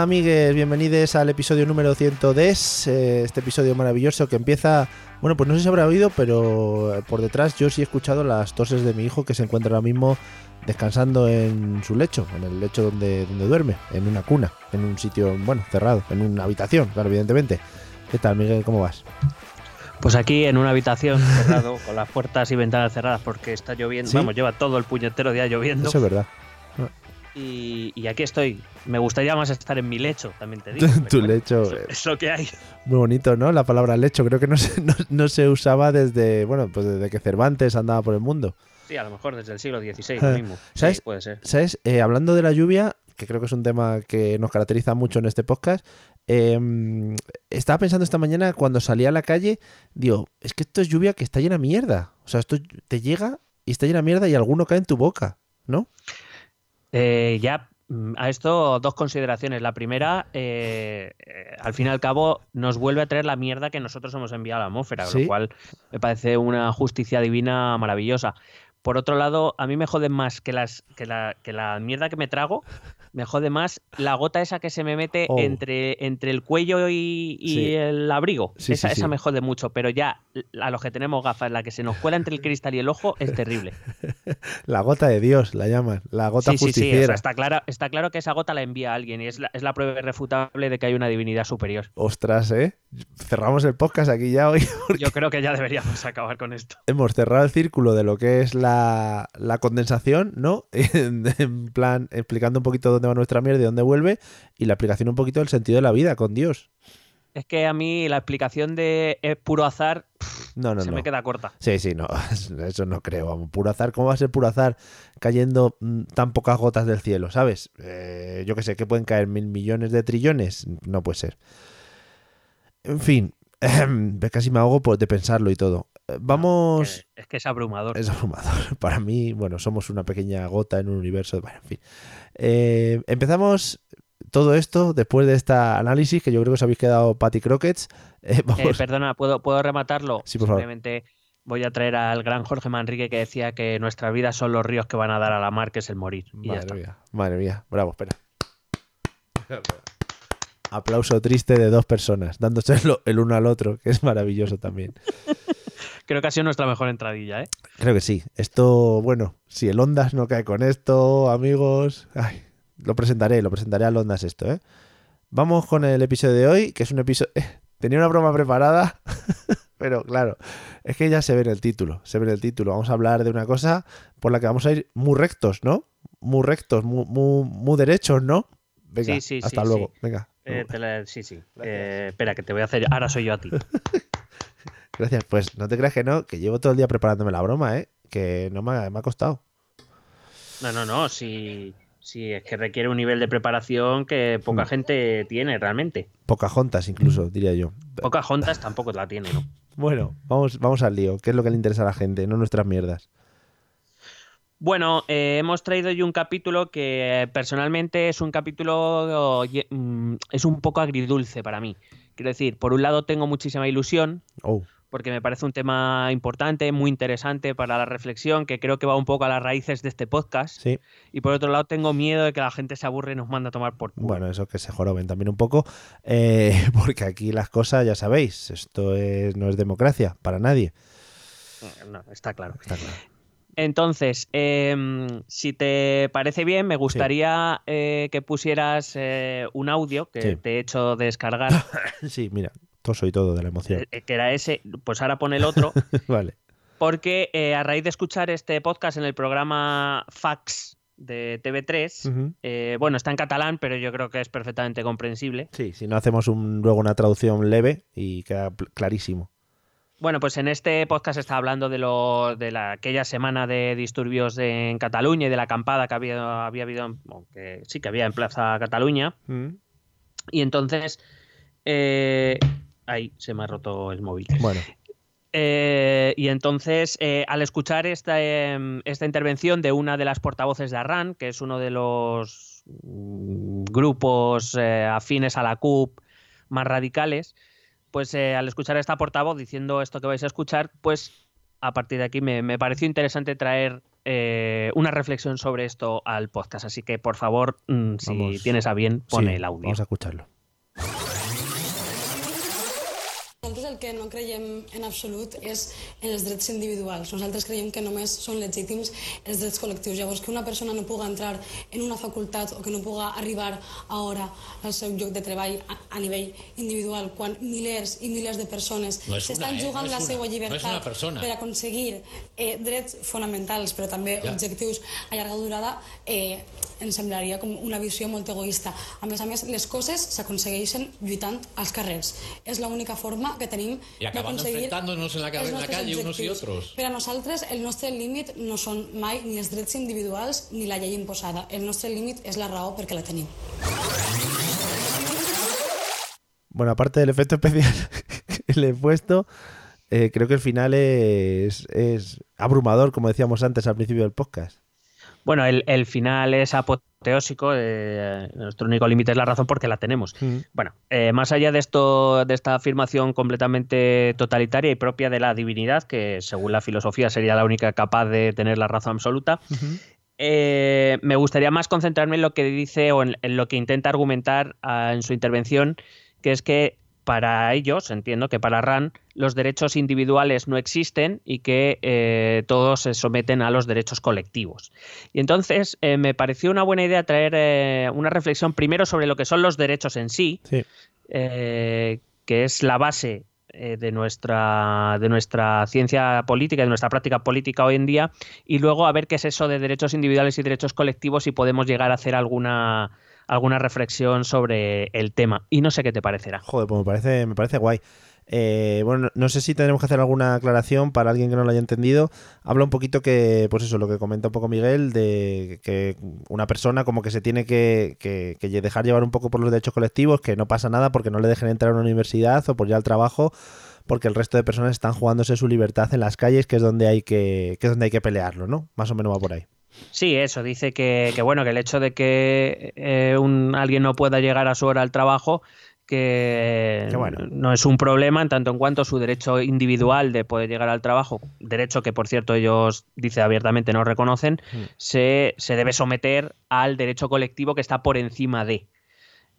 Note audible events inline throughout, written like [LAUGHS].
Hola amigues, bienvenidos al episodio número 110, eh, este episodio maravilloso que empieza, bueno pues no sé si habrá oído, pero eh, por detrás yo sí he escuchado las toses de mi hijo que se encuentra ahora mismo descansando en su lecho, en el lecho donde, donde duerme, en una cuna, en un sitio, bueno, cerrado, en una habitación, claro, evidentemente. ¿Qué tal Miguel, cómo vas? Pues aquí en una habitación [LAUGHS] cerrado, con las puertas y ventanas cerradas porque está lloviendo, ¿Sí? vamos, lleva todo el puñetero día lloviendo. Eso es verdad. Y, y aquí estoy. Me gustaría más estar en mi lecho, también te [LAUGHS] digo. Tu bueno, lecho, es- eh. Es lo que hay. Muy bonito, ¿no? La palabra lecho, creo que no se, [LAUGHS] no, no se usaba desde, bueno, pues desde que Cervantes andaba por el mundo. Sí, a lo mejor desde el siglo XVI lo mismo. Sí, ¿Sabes? puede ser. ¿Sabes? Eh, hablando de la lluvia, que creo que es un tema que nos caracteriza mucho en este podcast, eh, estaba pensando esta mañana cuando salí a la calle, digo, es que esto es lluvia que está llena de mierda. O sea, esto te llega y está llena de mierda y alguno cae en tu boca, ¿no? Eh, ya mm, a esto dos consideraciones. La primera, eh, eh, al fin y al cabo, nos vuelve a traer la mierda que nosotros hemos enviado a la atmósfera, Sí. lo cual me parece una justicia divina maravillosa. Por otro lado, a mí me jode más que, las, que, la, que la mierda que me trago, me jode más la gota esa que se me mete Oh. entre, entre el cuello y, y Sí. el abrigo. Sí, esa, sí, esa me jode mucho, pero ya a los que tenemos gafas, la que se nos cuela entre el cristal y el ojo es terrible. [LAUGHS] La gota de Dios, la llaman, la gota Sí, sí, sí, o sea, justiciera. está, claro, está claro que esa gota la envía alguien y es la, es la prueba irrefutable de que hay una divinidad superior. Ostras, ¿eh? Cerramos el podcast aquí ya hoy. [LAUGHS] porque Yo creo que ya deberíamos acabar con esto. hemos cerrado el círculo de lo que es la, la condensación, ¿no? [LAUGHS] En, en plan, explicando un poquito dónde va nuestra mierda y dónde vuelve, y la explicación un poquito del sentido de la vida con Dios. Es que a mí la explicación de es puro azar pff, No, no, se no. me queda corta. Sí, sí, no, [LAUGHS] eso no creo. Puro azar. ¿Cómo va a ser puro azar cayendo mm, tan pocas gotas del cielo, ¿sabes? Eh, yo que sé, que pueden caer mil millones de trillones. No puede ser. En fin, [LAUGHS] casi me ahogo por- de pensarlo y todo. Eh, Vamos. Que- es que es abrumador. Es abrumador. [LAUGHS] Para mí, bueno, somos una pequeña gota en un universo. Bueno, en fin. Eh, empezamos todo esto después de este análisis que yo creo que os habéis quedado Patty Crockets. [LAUGHS] Eh, Eh, vamos. perdona, ¿puedo, ¿puedo rematarlo? Sí, por favor. Simplemente voy a traer al gran Jorge Manrique que decía que nuestras vidas son los ríos que van a dar a la mar, que es el morir. Y ya Madre está. mía, madre mía. Bravo, espera. Aplauso triste de dos personas, dándose el uno al otro, que es maravilloso también. [LAUGHS] Creo que ha sido nuestra mejor entradilla, ¿eh? Creo que sí. Esto, bueno, si el Ondas no cae con esto, amigos. Ay, lo presentaré, lo presentaré al Ondas esto, ¿eh? Vamos con el episodio de hoy, que es un episodio. tenía una broma preparada, [LAUGHS] pero claro, es que ya se ve en el título. Se ve en el título. Vamos a hablar de una cosa por la que vamos a ir muy rectos, ¿no? Muy rectos, muy, muy, muy derechos, ¿no? Venga, Sí, sí, hasta sí, luego. Venga. Eh, te la- sí, sí. Eh, espera, que te voy a hacer. Ahora soy yo a ti. [LAUGHS] Gracias. Pues no te creas que no, que llevo todo el día preparándome la broma, ¿eh? Que no me ha, me ha costado. No, no, no. Sí, sí, es que requiere un nivel de preparación que poca Mm. gente tiene realmente. Pocahontas incluso, diría yo. Pocas juntas tampoco la tiene, ¿no? Bueno, vamos, vamos al lío. ¿Qué es lo que le interesa a la gente? No nuestras mierdas. Bueno, eh, hemos traído hoy un capítulo que eh, personalmente es un capítulo mm, es un poco agridulce para mí. Quiero decir, por un lado tengo muchísima ilusión Oh, porque me parece un tema importante, muy interesante para la reflexión, que creo que va un poco a las raíces de este podcast. sí. Y por otro lado tengo miedo de que la gente se aburre y nos manda a tomar por culo. Bueno, eso que se joroben también un poco. eh, [LAUGHS] porque aquí las cosas, ya sabéis, esto es, no es democracia para nadie. No, está claro. Está claro. Entonces, em, si te parece bien, me gustaría eh, que pusieras eh, un audio que Sí. te he hecho descargar, [LAUGHS] Sí, mira, toso y todo de la emoción. eh, que era ese, pues ahora pon el otro, [LAUGHS] vale. porque a raíz de escuchar este podcast en el programa Fax de TV3, Ujú. eh, bueno, está en catalán, pero yo creo que es perfectamente comprensible. Sí, si no hacemos un, luego una traducción leve y queda clarísimo. Bueno, pues en este podcast está hablando de lo de la, aquella semana de disturbios en Cataluña y de la acampada que había, había habido, que sí que había en Plaza Cataluña. Y entonces, eh, ahí se me ha roto el móvil. Bueno, Eh, y entonces, eh, al escuchar esta, em, esta intervención de una de las portavoces de Arran, que es uno de los mm, grupos eh, afines a la CUP más radicales, pues eh, al escuchar a esta portavoz diciendo esto que vais a escuchar, pues a partir de aquí me, me pareció interesante traer eh, una reflexión sobre esto al podcast. Así que, por favor, mm, si Vamos. tienes a bien, pon sí, el audio. Vamos a escucharlo. Nosaltres el que no creiem en absolut és en els drets individuals. Nosaltres creiem que només són legítims els drets col·lectius. Llavors, que una persona no puga entrar en una facultat o que no puga arribar a hora al seu lloc de treball a, a nivell individual, quan milers i milers de persones No s'estan eh? jugant No la una. seva No llibertat persona. per aconseguir eh, drets fonamentals, però també Ja. objectius a llarga durada, eh, ens semblaria com una visió molt egoista. A més a més, les coses s'aconsegueixen lluitant als carrers. És l'única forma que tenim Y acabando d'aconseguir enfrentándonos en la, en la calle unos objectius. otros. Per a nosaltres, el nostre límit no són mai ni els drets individuals ni la llei imposada. El nostre límit és la raó perquè la tenim. Bueno, aparte del efecto especial que le he puesto, eh, creo que el final es, es abrumador, como decíamos antes al principio del podcast. Bueno, el, el final es apoteósico. eh, nuestro único límite es la razón porque la tenemos. Bueno, eh, más allá de esto, de esta afirmación completamente totalitaria y propia de la divinidad, que según la filosofía sería la única capaz de tener la razón absoluta, eh, me gustaría más concentrarme en lo que dice o en, en lo que intenta argumentar ah, en su intervención, que es que para ellos, entiendo que para RAN, los derechos individuales no existen y que eh, todos se someten a los derechos colectivos. Y entonces eh, me pareció una buena idea traer eh, una reflexión primero sobre lo que son los derechos en sí, Sí. eh, que es la base de, nuestra, de nuestra ciencia política, de nuestra práctica política hoy en día, y luego a ver qué es eso de derechos individuales y derechos colectivos y podemos llegar a hacer alguna, alguna reflexión sobre el tema. Y no sé qué te parecerá. Joder, pues me parece, me parece guay. Eh, bueno, no sé si tendremos que hacer alguna aclaración para alguien que no lo haya entendido. Habla un poquito que, pues eso, lo que comenta un poco Miguel, de que una persona como que se tiene que, que- que dejar llevar un poco por los derechos colectivos, que no pasa nada porque no le dejen entrar a una universidad o por ya al trabajo, porque el resto de personas están jugándose su libertad en las calles, que es donde hay que, que es donde hay que pelearlo, ¿no? Más o menos va por ahí. Sí, eso, dice que, que, bueno, que el hecho de que eh, un, alguien no pueda llegar a su hora al trabajo, que Que bueno. no es un problema en tanto en cuanto su derecho individual de poder llegar al trabajo, derecho que por cierto ellos, dice abiertamente, no reconocen, se, se debe someter al derecho colectivo que está por encima de,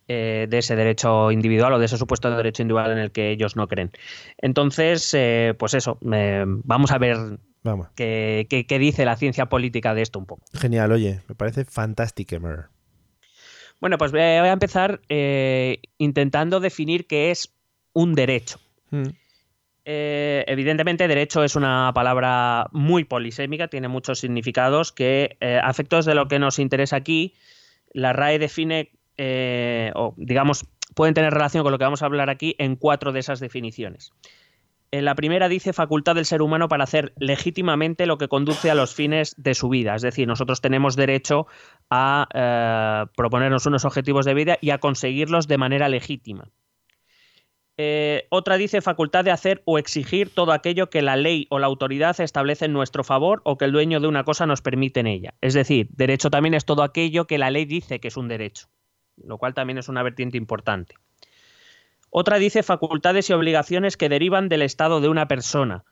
eh, de ese derecho individual o de ese supuesto derecho individual en el que ellos no creen. Entonces, eh, pues eso, eh, vamos a ver Vamos. qué, qué- qué dice la ciencia política de esto un poco. Genial, oye, me parece fantástico. Bueno, pues voy a empezar eh, intentando definir qué es un derecho. Mm. Eh, evidentemente, derecho es una palabra muy polisémica, tiene muchos significados que, eh, a efectos de lo que nos interesa aquí, la RAE define, eh, o digamos, pueden tener relación con lo que vamos a hablar aquí en cuatro de esas definiciones. En la primera dice facultad del ser humano para hacer legítimamente lo que conduce a los fines de su vida. Es decir, nosotros tenemos derecho a eh, proponernos unos objetivos de vida y a conseguirlos de manera legítima. Eh, otra dice facultad de hacer o exigir todo aquello que la ley o la autoridad establece en nuestro favor o que el dueño de una cosa nos permite en ella. Es decir, derecho también es todo aquello que la ley dice que es un derecho, lo cual también es una vertiente importante. Otra dice facultades y obligaciones que derivan del estado de una persona.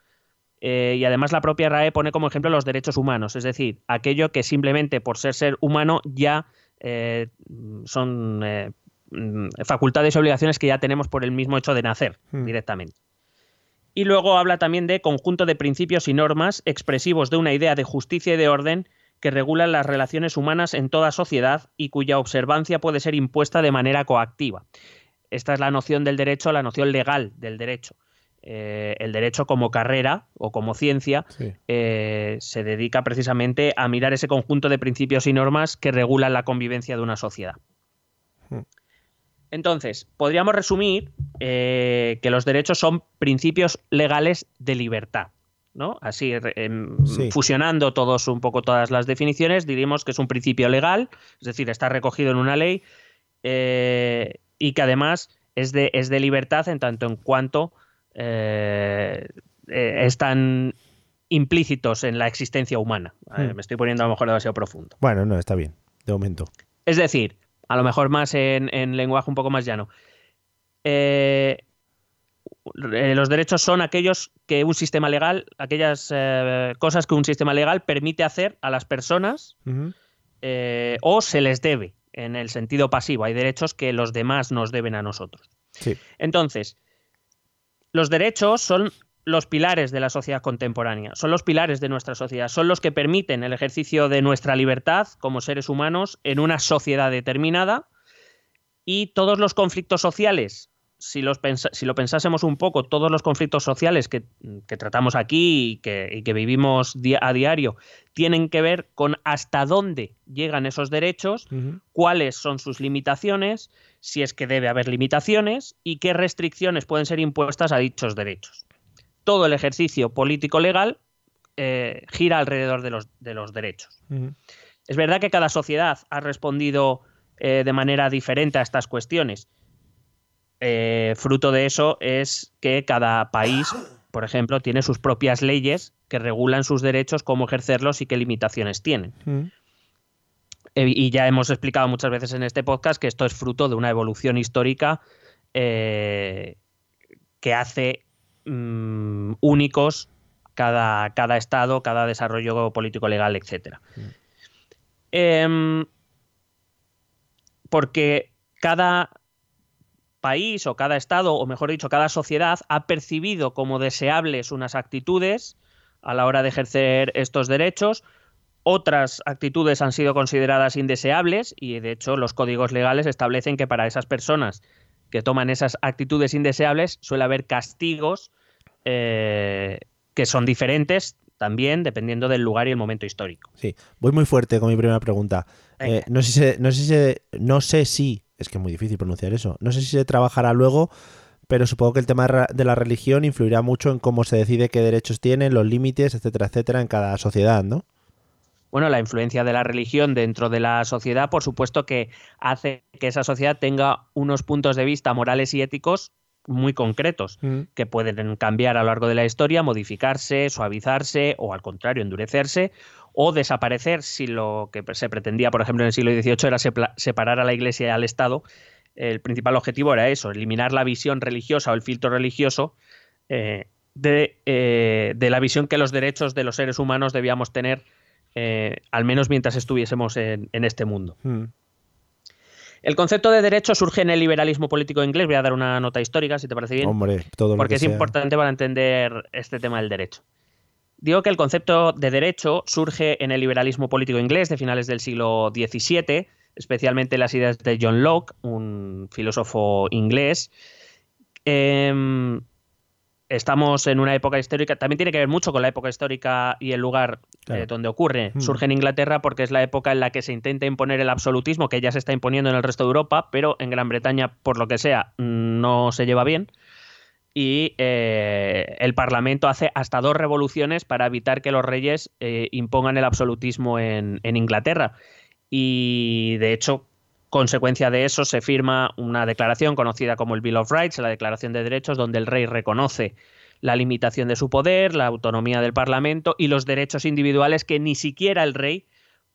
Eh, y además la propia RAE pone como ejemplo los derechos humanos, es decir, aquello que simplemente por ser ser humano ya eh, son eh, facultades y obligaciones que ya tenemos por el mismo hecho de nacer Hmm. directamente. Y luego habla también de conjunto de principios y normas expresivos de una idea de justicia y de orden que regulan las relaciones humanas en toda sociedad y cuya observancia puede ser impuesta de manera coactiva. Esta es la noción del derecho, la noción legal del derecho. Eh, el derecho como carrera o como ciencia eh, se dedica precisamente a mirar ese conjunto de principios y normas que regulan la convivencia de una sociedad. Hmm. Entonces, podríamos resumir eh, que los derechos son principios legales de libertad. ¿no? Así, em, fusionando todos un poco todas las definiciones, diríamos que es un principio legal, es decir, está recogido en una ley y que además es de, es de libertad en tanto en cuanto eh, eh, están implícitos en la existencia humana. Hmm. Me estoy poniendo a lo mejor demasiado profundo. Bueno, no, está bien, de momento. Es decir, a lo mejor más en, lenguaje un poco más llano. Eh, los derechos son aquellos que un sistema legal, aquellas cosas que un sistema legal permite hacer a las personas o se les debe en el sentido pasivo. Hay derechos que los demás nos deben a nosotros. Entonces, los derechos son los pilares de la sociedad contemporánea, son los pilares de nuestra sociedad, son los que permiten el ejercicio de nuestra libertad como seres humanos en una sociedad determinada y todos los conflictos sociales, si, los si lo pensásemos un poco, todos los conflictos sociales que, tratamos aquí y que, vivimos a diario tienen que ver con hasta dónde llegan esos derechos, cuáles son sus limitaciones, si es que debe haber limitaciones y qué restricciones pueden ser impuestas a dichos derechos. Todo el ejercicio político-legal eh, gira alrededor de los, de los derechos. Es verdad que cada sociedad ha respondido eh, de manera diferente a estas cuestiones. Eh, fruto de eso es que cada país, por ejemplo, tiene sus propias leyes que regulan sus derechos, cómo ejercerlos y qué limitaciones tienen. Eh, y ya hemos explicado muchas veces en este podcast que esto es fruto de una evolución histórica eh, que hace mm, únicos cada, cada, estado, cada desarrollo político, legal, etc. Mm. Em, porque cada país o cada estado, o mejor dicho, cada sociedad ha percibido como deseables unas actitudes a la hora de ejercer estos derechos, otras actitudes han sido consideradas indeseables y de hecho los códigos legales establecen que para esas personas que toman esas actitudes indeseables suele haber castigos eh, que son diferentes también dependiendo del lugar y el momento histórico. Sí, voy muy fuerte con mi primera pregunta. Eh, no, sé si, no, sé si, no sé si, es que es muy difícil pronunciar eso, no sé si se trabajará luego, pero supongo que el tema de la religión influirá mucho en cómo se decide qué derechos tienen, los límites, etcétera, etcétera, en cada sociedad, ¿no? bueno, la influencia de la religión dentro de la sociedad, por supuesto que hace que esa sociedad tenga unos puntos de vista morales y éticos muy concretos, mm. que pueden cambiar a lo largo de la historia, modificarse, suavizarse o al contrario, endurecerse o desaparecer si lo que se pretendía, por ejemplo, en el siglo XVIII era separar a la Iglesia y al Estado. El principal objetivo era eso, eliminar la visión religiosa o el filtro religioso eh, de, eh, de la visión que los derechos de los seres humanos debíamos tener eh, al menos mientras estuviésemos en, este mundo. Hmm. El concepto de derecho surge en el liberalismo político inglés. Voy a dar una nota histórica, si te parece bien. Hombre, todo Porque es importante para entender este tema del derecho. Digo que el concepto de derecho surge en el liberalismo político inglés de finales del siglo XVII, especialmente las ideas de John Locke, un filósofo inglés. Em, estamos en una época histórica, también tiene que ver mucho con la época histórica y el lugar eh, donde ocurre. Hmm. Surge en Inglaterra porque es la época en la que se intenta imponer el absolutismo, que ya se está imponiendo en el resto de Europa, pero en Gran Bretaña, por lo que sea, no se lleva bien. Y eh, el Parlamento hace hasta dos revoluciones para evitar que los reyes eh, impongan el absolutismo en, en Inglaterra. Y de hecho, consecuencia de eso se firma una declaración conocida como el Bill of Rights, la Declaración de Derechos, donde el rey reconoce la limitación de su poder, la autonomía del Parlamento y los derechos individuales que ni siquiera el rey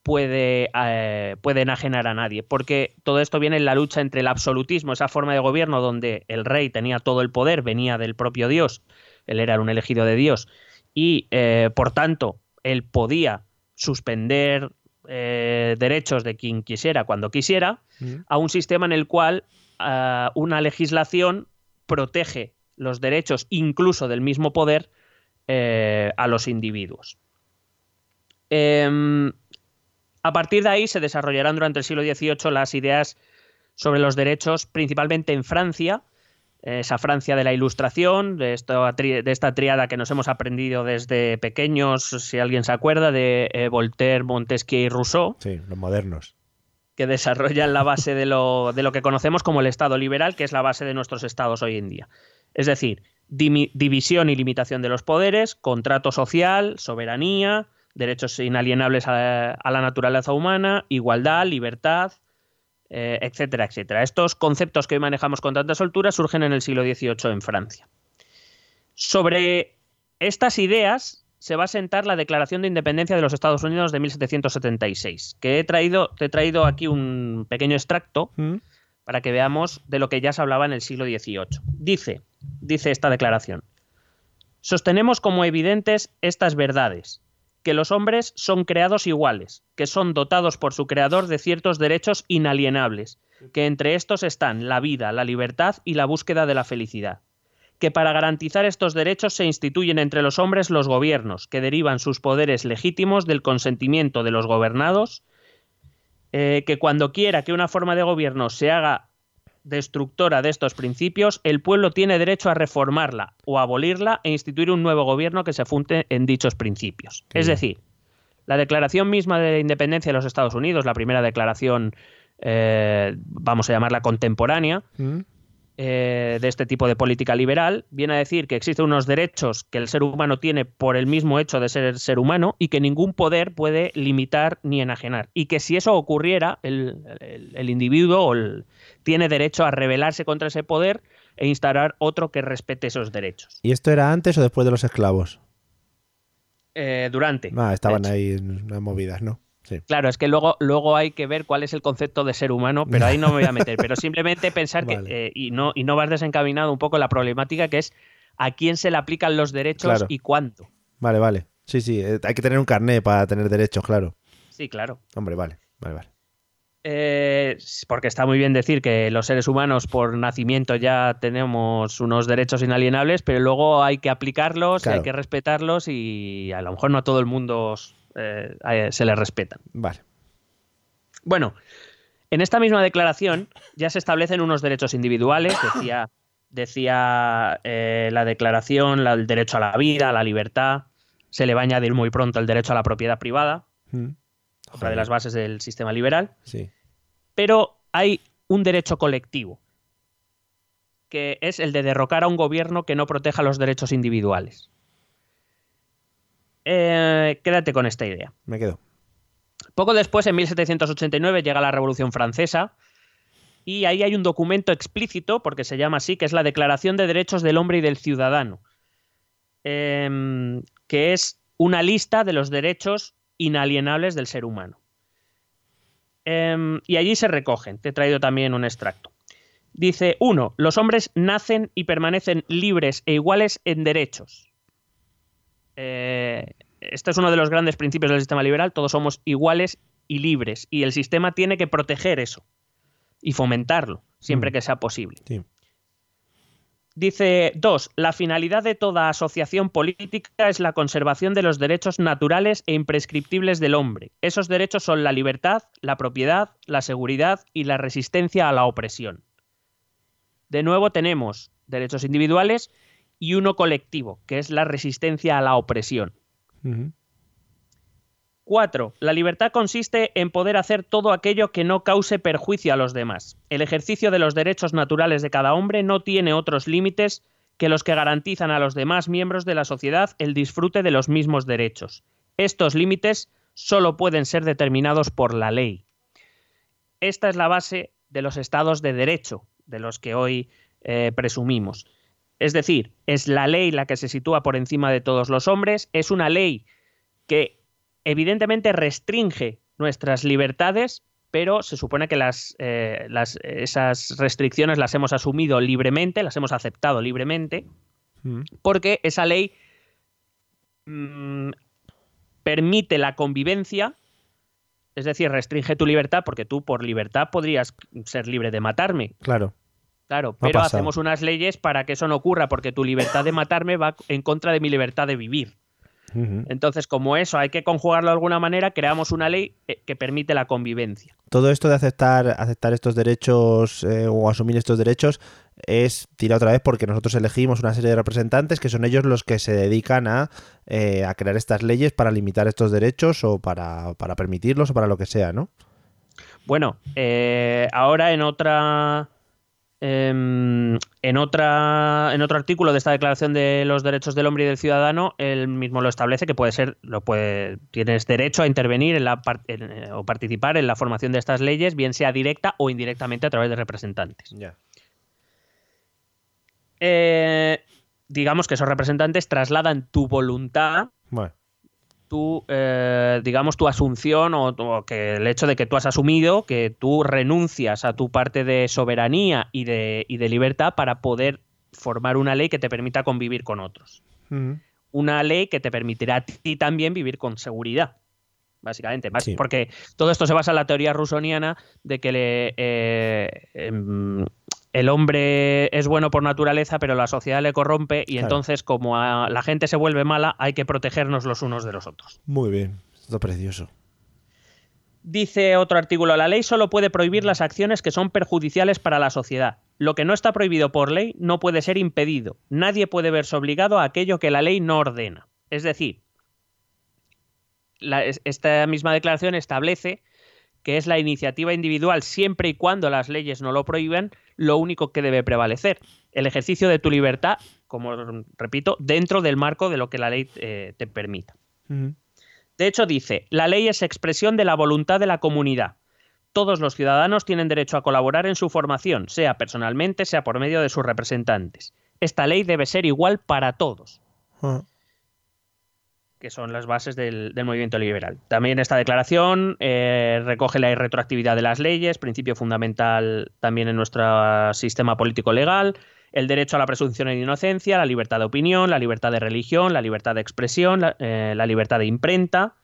puede, eh, enajenar a nadie. Porque todo esto viene en la lucha entre el absolutismo, esa forma de gobierno donde el rey tenía todo el poder, venía del propio Dios, él era un elegido de Dios, y eh, por tanto él podía suspender eh, derechos de quien quisiera cuando quisiera, a un sistema en el cual una legislación protege los derechos incluso del mismo poder eh, a los individuos. Em, a partir de ahí se desarrollarán durante el siglo XVIII las ideas sobre los derechos, principalmente en Francia, esa Francia de la Ilustración, de esta, de esta triada que nos hemos aprendido desde pequeños, si alguien se acuerda, de eh, Voltaire, Montesquieu y Rousseau. Sí, los modernos. Que desarrollan la base de lo, de lo que conocemos como el Estado liberal, que es la base de nuestros estados hoy en día. Es decir, división y limitación de los poderes, contrato social, soberanía, derechos inalienables a, la naturaleza humana, igualdad, libertad, eh, etcétera, etcétera. Estos conceptos que hoy manejamos con tanta soltura surgen en el siglo XVIII en Francia. Sobre estas ideas se va a sentar la Declaración de Independencia de los Estados Unidos de 1776, que he traído, te he traído aquí un pequeño extracto ¿Mm? para que veamos de lo que ya se hablaba en el siglo XVIII. Dice, dice esta declaración, sostenemos como evidentes estas verdades que los hombres son creados iguales, que son dotados por su creador de ciertos derechos inalienables, que entre estos están la vida, la libertad y la búsqueda de la felicidad, que para garantizar estos derechos se instituyen entre los hombres los gobiernos, que derivan sus poderes legítimos del consentimiento de los gobernados, eh, que cuando quiera que una forma de gobierno se haga destructora de estos principios, el pueblo tiene derecho a reformarla o abolirla e instituir un nuevo gobierno que se funde en dichos principios. es decir, la declaración misma de independencia de los Estados Unidos, la primera declaración, eh, vamos a llamarla contemporánea, mm. Eh, de este tipo de política liberal viene a decir que existen unos derechos que el ser humano tiene por el mismo hecho de ser ser humano y que ningún poder puede limitar ni enajenar. Y que si eso ocurriera, el, individuo tiene derecho a rebelarse contra ese poder e instaurar otro que respete esos derechos. ¿Y esto era antes o después de los esclavos? Eh, durante. Ah, estaban ahí en unas movidas, ¿no? Claro, es que luego, luego hay que ver cuál es el concepto de ser humano, pero ahí no me voy a meter. Pero simplemente pensar que, [LAUGHS] eh, y, no, y no vas desencaminado un poco la problemática que es a quién se le aplican los derechos y cuánto. Vale, vale. Sí, sí, eh, hay que tener un carné para tener derechos, claro. Sí, claro. Hombre, vale, vale, vale. Eh, porque está muy bien decir que los seres humanos por nacimiento ya tenemos unos derechos inalienables, pero luego hay que aplicarlos, hay que respetarlos y a lo mejor no a todo el mundo eh, se le respetan. Vale. Bueno, en esta misma declaración ya se establecen unos derechos individuales, decía, decía eh, la declaración el derecho a la vida, a la libertad, se le va a añadir muy pronto el derecho a la propiedad privada, mm. otra de las bases del sistema liberal. Sí. Pero hay un derecho colectivo, que es el de derrocar a un gobierno que no proteja los derechos individuales. Eh, quédate con esta idea. Me quedo. Poco después, en 1789, llega la Revolución Francesa y ahí hay un documento explícito, porque se llama así, que es la Declaración de Derechos del Hombre y del Ciudadano, em, que es una lista de los derechos inalienables del ser humano. Em, y allí se recogen. Te he traído también un extracto. Dice, uno, los hombres nacen y permanecen libres e iguales en derechos. Eh, este es uno de los grandes principios del sistema liberal, todos somos iguales y libres, y el sistema tiene que proteger eso y fomentarlo siempre mm. que sea posible. Dice dos, la finalidad de toda asociación política es la conservación de los derechos naturales e imprescriptibles del hombre. Esos derechos son la libertad, la propiedad, la seguridad y la resistencia a la opresión. De nuevo tenemos derechos individuales y uno colectivo, que es la resistencia a la opresión. Cuatro, la libertad consiste en poder hacer todo aquello que no cause perjuicio a los demás. El ejercicio de los derechos naturales de cada hombre no tiene otros límites que los que garantizan a los demás miembros de la sociedad el disfrute de los mismos derechos. Estos límites solo pueden ser determinados por la ley. Esta es la base de los estados de derecho, de los que hoy eh, presumimos. Es decir, es la ley la que se sitúa por encima de todos los hombres, es una ley que evidentemente restringe nuestras libertades, pero se supone que las, eh, esas restricciones las hemos asumido libremente, las hemos aceptado libremente, mm. porque esa ley mm, permite la convivencia, es decir, restringe tu libertad, porque tú por libertad podrías ser libre de matarme. Claro Claro, pero hacemos unas leyes para que eso no ocurra, porque tu libertad de matarme va en contra de mi libertad de vivir. Entonces, como eso hay que conjugarlo de alguna manera, creamos una ley eh, que permite la convivencia. Todo esto de aceptar, aceptar estos derechos eh, o asumir estos derechos es, tira otra vez, porque nosotros elegimos una serie de representantes que son ellos los que se dedican a, eh, a crear estas leyes para limitar estos derechos o para, para permitirlos o para lo que sea, ¿no? Bueno, eh, ahora en otra. Em, en, otra, en otro artículo de esta Declaración de los Derechos del Hombre y del Ciudadano, él mismo lo establece que puede ser, lo puede, tienes derecho a intervenir en la, par- en, eh, o participar en la formación de estas leyes, bien sea directa o indirectamente a través de representantes. Eh, digamos que esos representantes trasladan tu voluntad Bueno, tu, eh, digamos, tu asunción o, o que el hecho de que tú has asumido que tú renuncias a tu parte de soberanía y de, y de libertad para poder formar una ley que te permita convivir con otros. Una ley que te permitirá a ti también vivir con seguridad. Básicamente, Sí. porque todo esto se basa en la teoría rusoniana de que le, eh, em, el hombre es bueno por naturaleza, pero la sociedad le corrompe y Claro. entonces como a- la gente se vuelve mala, hay que protegernos los unos de los otros. muy bien. Esto es precioso. Dice otro artículo, la ley solo puede prohibir las acciones que son perjudiciales para la sociedad. Lo que no está prohibido por ley no puede ser impedido. Nadie puede verse obligado a aquello que la ley no ordena. Es decir, la- esta misma declaración establece que es la iniciativa individual siempre y cuando las leyes no lo prohíban, lo único que debe prevalecer. El ejercicio de tu libertad, como repito, dentro del marco de lo que la ley eh, te permita. De hecho, dice, la ley es expresión de la voluntad de la comunidad. Todos los ciudadanos tienen derecho a colaborar en su formación, sea personalmente, sea por medio de sus representantes. Esta ley debe ser igual para todos, Ah, que son las bases del, movimiento liberal. También esta declaración eh, recoge la irretroactividad de las leyes, principio fundamental también en nuestro sistema político legal, el derecho a la presunción de inocencia, la libertad de opinión, la libertad de religión, la libertad de expresión, la, eh, la libertad de imprenta.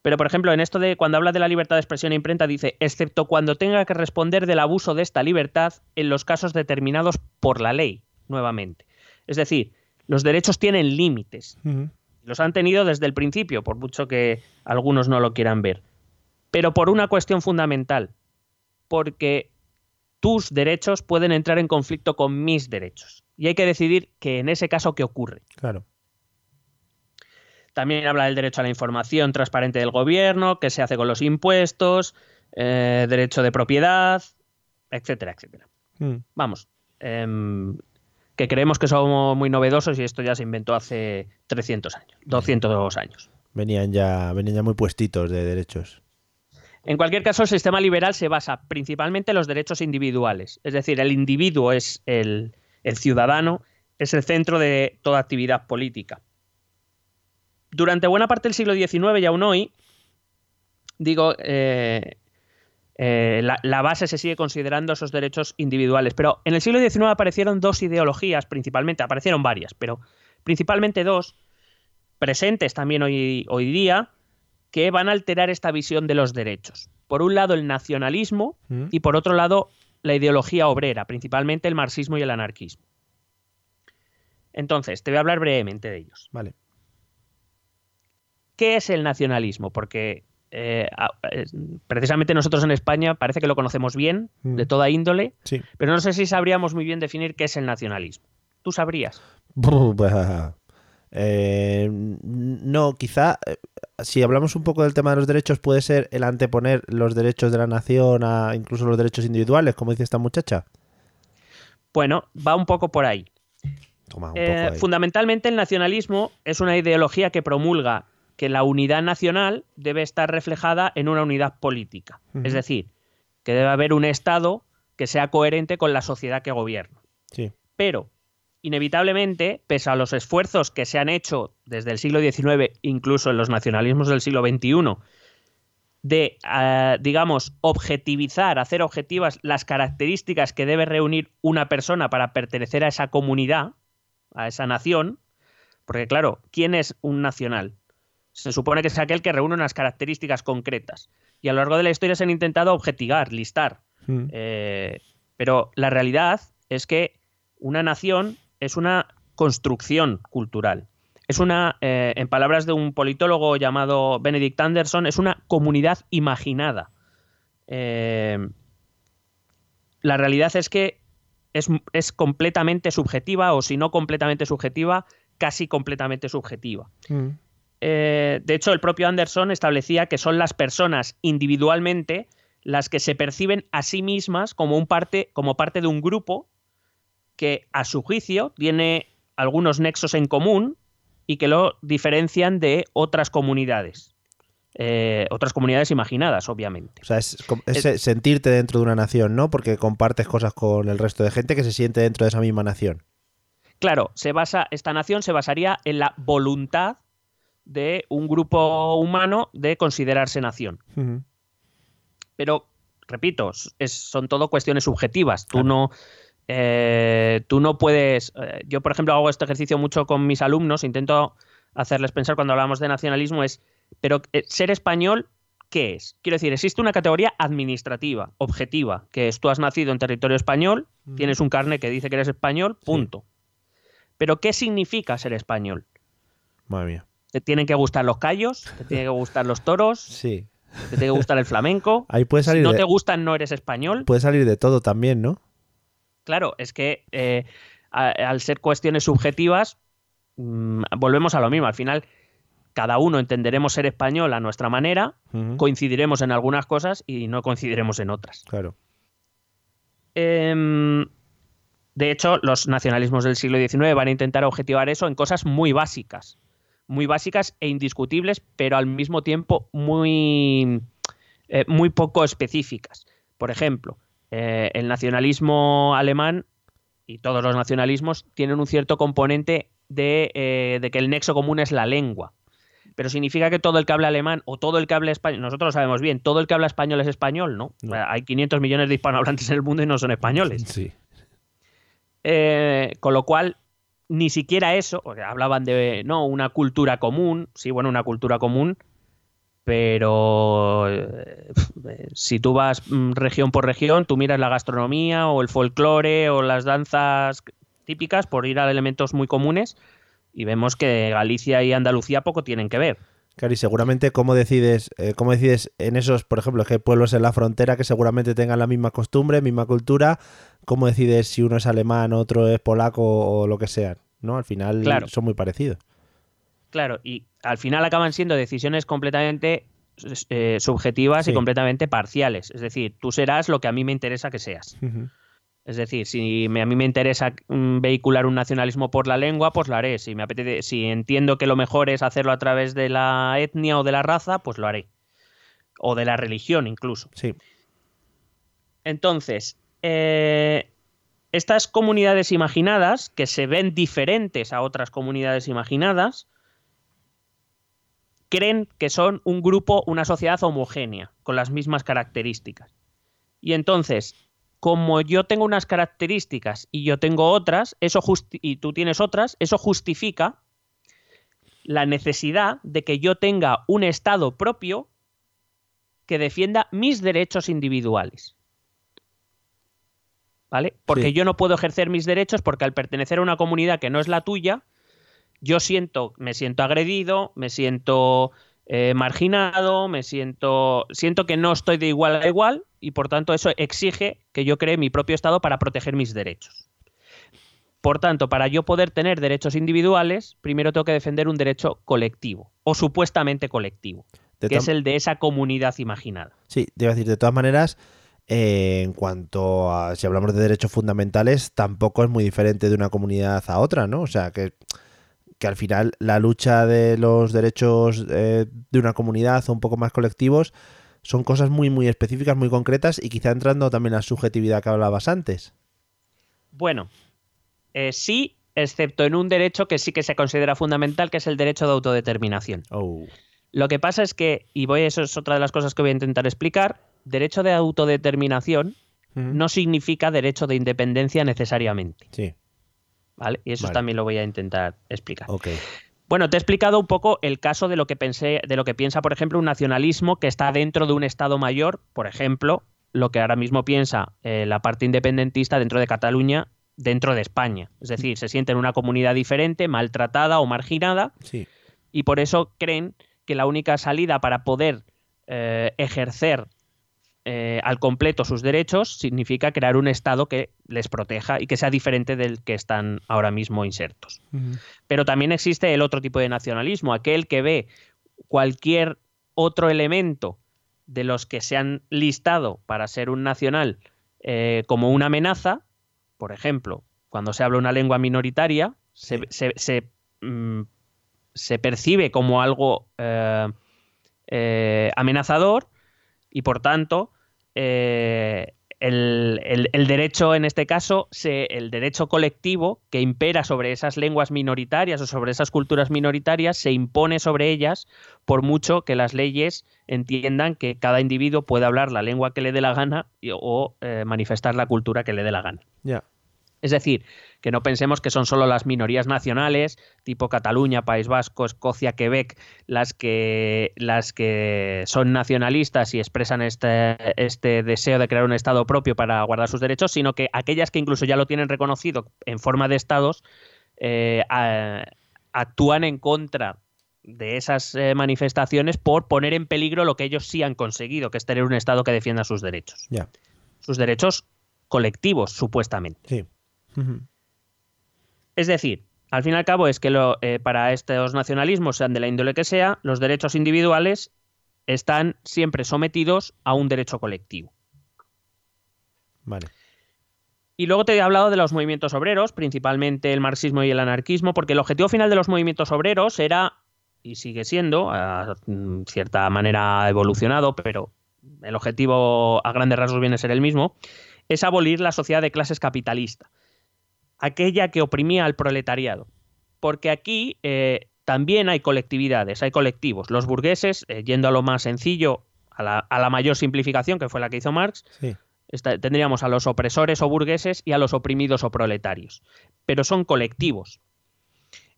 Pero, por ejemplo, en esto de cuando habla de la libertad de expresión e imprenta, dice, excepto cuando tenga que responder del abuso de esta libertad en los casos determinados por la ley, nuevamente. Es decir, los derechos tienen límites. Los han tenido desde el principio, por mucho que algunos no lo quieran ver. Pero por una cuestión fundamental, porque tus derechos pueden entrar en conflicto con mis derechos. Y hay que decidir que en ese caso qué ocurre. Claro. También habla del derecho a la información transparente del gobierno, qué se hace con los impuestos, eh, derecho de propiedad, etcétera, etcétera. Mm. Vamos, em, que creemos que somos muy novedosos y esto ya se inventó hace 300 años, 200 años. Venían ya, venían ya muy puestitos de derechos. En cualquier caso, el sistema liberal se basa principalmente en los derechos individuales. Es decir, el individuo es el, el ciudadano, es el centro de toda actividad política. Durante buena parte del siglo XIX y aún hoy, digo, eh, eh, la, la base se sigue considerando esos derechos individuales. Pero en el siglo XIX aparecieron dos ideologías, principalmente, aparecieron varias, pero principalmente dos, presentes también hoy, hoy día, que van a alterar esta visión de los derechos. Por un lado, el nacionalismo Mm. y por otro lado, la ideología obrera, principalmente el marxismo y el anarquismo. Entonces, te voy a hablar brevemente de ellos. Vale. ¿Qué es el nacionalismo? Porque eh, eh, precisamente nosotros en España parece que lo conocemos bien, Mm. de toda índole, Sí. pero no sé si sabríamos muy bien definir qué es el nacionalismo. ¿Tú sabrías? Eh, no, quizá si hablamos un poco del tema de los derechos, puede ser el anteponer los derechos de la nación a incluso los derechos individuales, como dice esta muchacha. Bueno, va un poco por ahí. Toma, un Eh, poco ahí. fundamentalmente el nacionalismo es una ideología que promulga que la unidad nacional debe estar reflejada en una unidad política. Es decir, que debe haber un Estado que sea coherente con la sociedad que gobierna. Sí. Pero, inevitablemente, pese a los esfuerzos que se han hecho desde el siglo XIX, incluso en los nacionalismos del siglo XXI, de, ah, digamos, objetivizar, hacer objetivas las características que debe reunir una persona para pertenecer a esa comunidad, a esa nación, porque claro, ¿quién es un nacional? Se supone que es aquel que reúne unas características concretas. Y a lo largo de la historia se han intentado objetivar, listar. Mm. Eh, pero la realidad es que una nación es una construcción cultural. Es una, eh, en palabras de un politólogo llamado Benedict Anderson, es una comunidad imaginada. Eh, la realidad es que es, es, completamente subjetiva, o si no completamente subjetiva, casi completamente subjetiva. Mm. Eh, de hecho, el propio Anderson establecía que son las personas individualmente las que se perciben a sí mismas como, un parte, como parte de un grupo que, a su juicio, tiene algunos nexos en común y que lo diferencian de otras comunidades. Eh, otras comunidades imaginadas, obviamente. O sea, es, sentirte dentro de una nación, ¿no? Porque compartes cosas con el resto de gente que se siente dentro de esa misma nación. Claro, se basa, esta nación se basaría en la voluntad de un grupo humano de considerarse nación. Pero, repito, son todo cuestiones subjetivas. Tú no. Eh, tú no puedes. Eh, yo, por ejemplo, hago este ejercicio mucho con mis alumnos, intento hacerles pensar cuando hablamos de nacionalismo, es, pero eh, ser español, ¿qué es? Quiero decir, existe una categoría administrativa, objetiva, que es tú has nacido en territorio español, tienes un carnet que dice que eres español, punto. Pero, ¿qué significa ser español? Madre mía. Te tienen que gustar los callos, te tienen que gustar los toros. [LAUGHS] Sí. Te tiene que gustar el flamenco. [LAUGHS] Ahí puede salir si no te gustan, no eres español. Puede salir de todo también, ¿no? Claro, es que eh, al ser cuestiones subjetivas, mm, volvemos a lo mismo. Al final, cada uno entenderemos ser español a nuestra manera, coincidiremos en algunas cosas y no coincidiremos en otras. Claro. Em, de hecho, los nacionalismos del siglo XIX van a intentar objetivar eso en cosas muy básicas muy básicas e indiscutibles, pero al mismo tiempo muy, eh, muy poco específicas. Por ejemplo, eh, el nacionalismo alemán y todos los nacionalismos tienen un cierto componente de, eh, de, que el nexo común es la lengua. Pero significa que todo el que habla alemán o todo el que habla español, nosotros lo sabemos bien, todo el que habla español es español, ¿no? Hay 500 millones de hispanohablantes en el mundo y no son españoles. Sí. con lo cual, ni siquiera eso, hablaban de, no, una cultura común, sí, bueno, una cultura común, pero eh, si tú vas mm, región por región, tú miras la gastronomía o el folclore o las danzas típicas, por ir a elementos muy comunes, y vemos que Galicia y Andalucía poco tienen que ver. Claro, y seguramente cómo decides, eh, cómo decides en esos, por ejemplo, que hay pueblos en la frontera que seguramente tengan la misma costumbre, misma cultura, cómo decides si uno es alemán, otro es polaco o lo que sea, ¿no? Al final son muy parecidos. Claro, y al final acaban siendo decisiones completamente eh, subjetivas y completamente parciales. Es decir, tú serás lo que a mí me interesa que seas. Es decir, si a mí me interesa mm, vehicular un nacionalismo por la lengua, pues lo haré. Si me apetece, si entiendo que lo mejor es hacerlo a través de la etnia o de la raza, pues lo haré. O de la religión incluso. Sí. Entonces, eh, estas comunidades imaginadas, que se ven diferentes a otras comunidades imaginadas, creen que son un grupo, una sociedad homogénea, con las mismas características. Y entonces, como yo tengo unas características y yo tengo otras, eso y tú tienes otras, eso justifica la necesidad de que yo tenga un Estado propio que defienda mis derechos individuales. ¿Vale? Porque yo no puedo ejercer mis derechos porque al pertenecer a una comunidad que no es la tuya, yo siento, me siento agredido, me siento eh, marginado, me siento, siento que no estoy de igual a igual y por tanto eso exige que yo cree mi propio Estado para proteger mis derechos. Por tanto, para yo poder tener derechos individuales, primero tengo que defender un derecho colectivo o supuestamente colectivo, que es el de esa comunidad imaginada. Sí, debo decir, de todas maneras, eh, en cuanto a si hablamos de derechos fundamentales, tampoco es muy diferente de una comunidad a otra, ¿no? O sea, que que al final la lucha de los derechos eh, de una comunidad o un poco más colectivos son cosas muy, muy específicas, muy concretas y quizá entrando también a la subjetividad que hablabas antes. Bueno, eh, sí, excepto en un derecho que sí que se considera fundamental, que es el derecho de autodeterminación. Oh. Lo que pasa es que, y voy, eso es otra de las cosas que voy a intentar explicar, derecho de autodeterminación no significa derecho de independencia necesariamente. Sí. Y eso también lo voy a intentar explicar. Okay. Bueno, te he explicado un poco el caso de lo que pensé, de lo que piensa, por ejemplo, un nacionalismo que está dentro de un Estado mayor, por ejemplo, lo que ahora mismo piensa eh, la parte independentista dentro de Cataluña dentro de España. Es decir, se sienten una comunidad diferente, maltratada o marginada, Sí. y por eso creen que la única salida para poder eh, ejercer eh, al completo sus derechos significa crear un Estado que les proteja y que sea diferente del que están ahora mismo insertos. Pero también existe el otro tipo de nacionalismo, aquel que ve cualquier otro elemento de los que se han listado para ser un nacional eh, como una amenaza, por ejemplo, cuando se habla una lengua minoritaria, se, Sí. se- se, mm, se percibe como algo eh, amenazador y por tanto eh, el, el- derecho en este caso, se- el derecho colectivo que impera sobre esas lenguas minoritarias o sobre esas culturas minoritarias se impone sobre ellas por mucho que las leyes entiendan que cada individuo puede hablar la lengua que le dé la gana o eh, manifestar la cultura que le dé la gana. Ya. Es decir, que no pensemos que son solo las minorías nacionales, tipo Cataluña, País Vasco, Escocia, Quebec, las que, las que son nacionalistas y expresan este, este deseo de crear un Estado propio para guardar sus derechos, sino que aquellas que incluso ya lo tienen reconocido en forma de Estados, eh, a- actúan en contra de esas eh, manifestaciones por poner en peligro lo que ellos sí han conseguido, que es tener un Estado que defienda sus derechos. Sus derechos colectivos, supuestamente. Sí. Es decir, al fin y al cabo es que lo, eh, para estos nacionalismos, sean de la índole que sea, los derechos individuales están siempre sometidos a un derecho colectivo. Vale. Y luego te he hablado de los movimientos obreros, principalmente el marxismo y el anarquismo, porque el objetivo final de los movimientos obreros era, y sigue siendo, a mm, cierta manera evolucionado, pero el objetivo a grandes rasgos viene a ser el mismo, es abolir la sociedad de clases capitalista, aquella que oprimía al proletariado. Porque aquí eh, también hay colectividades, hay colectivos. Los burgueses, eh, yendo a lo más sencillo, a la, a la mayor simplificación, que fue la que hizo Marx, Sí. Tendríamos a los opresores o burgueses y a los oprimidos o proletarios. Pero son colectivos.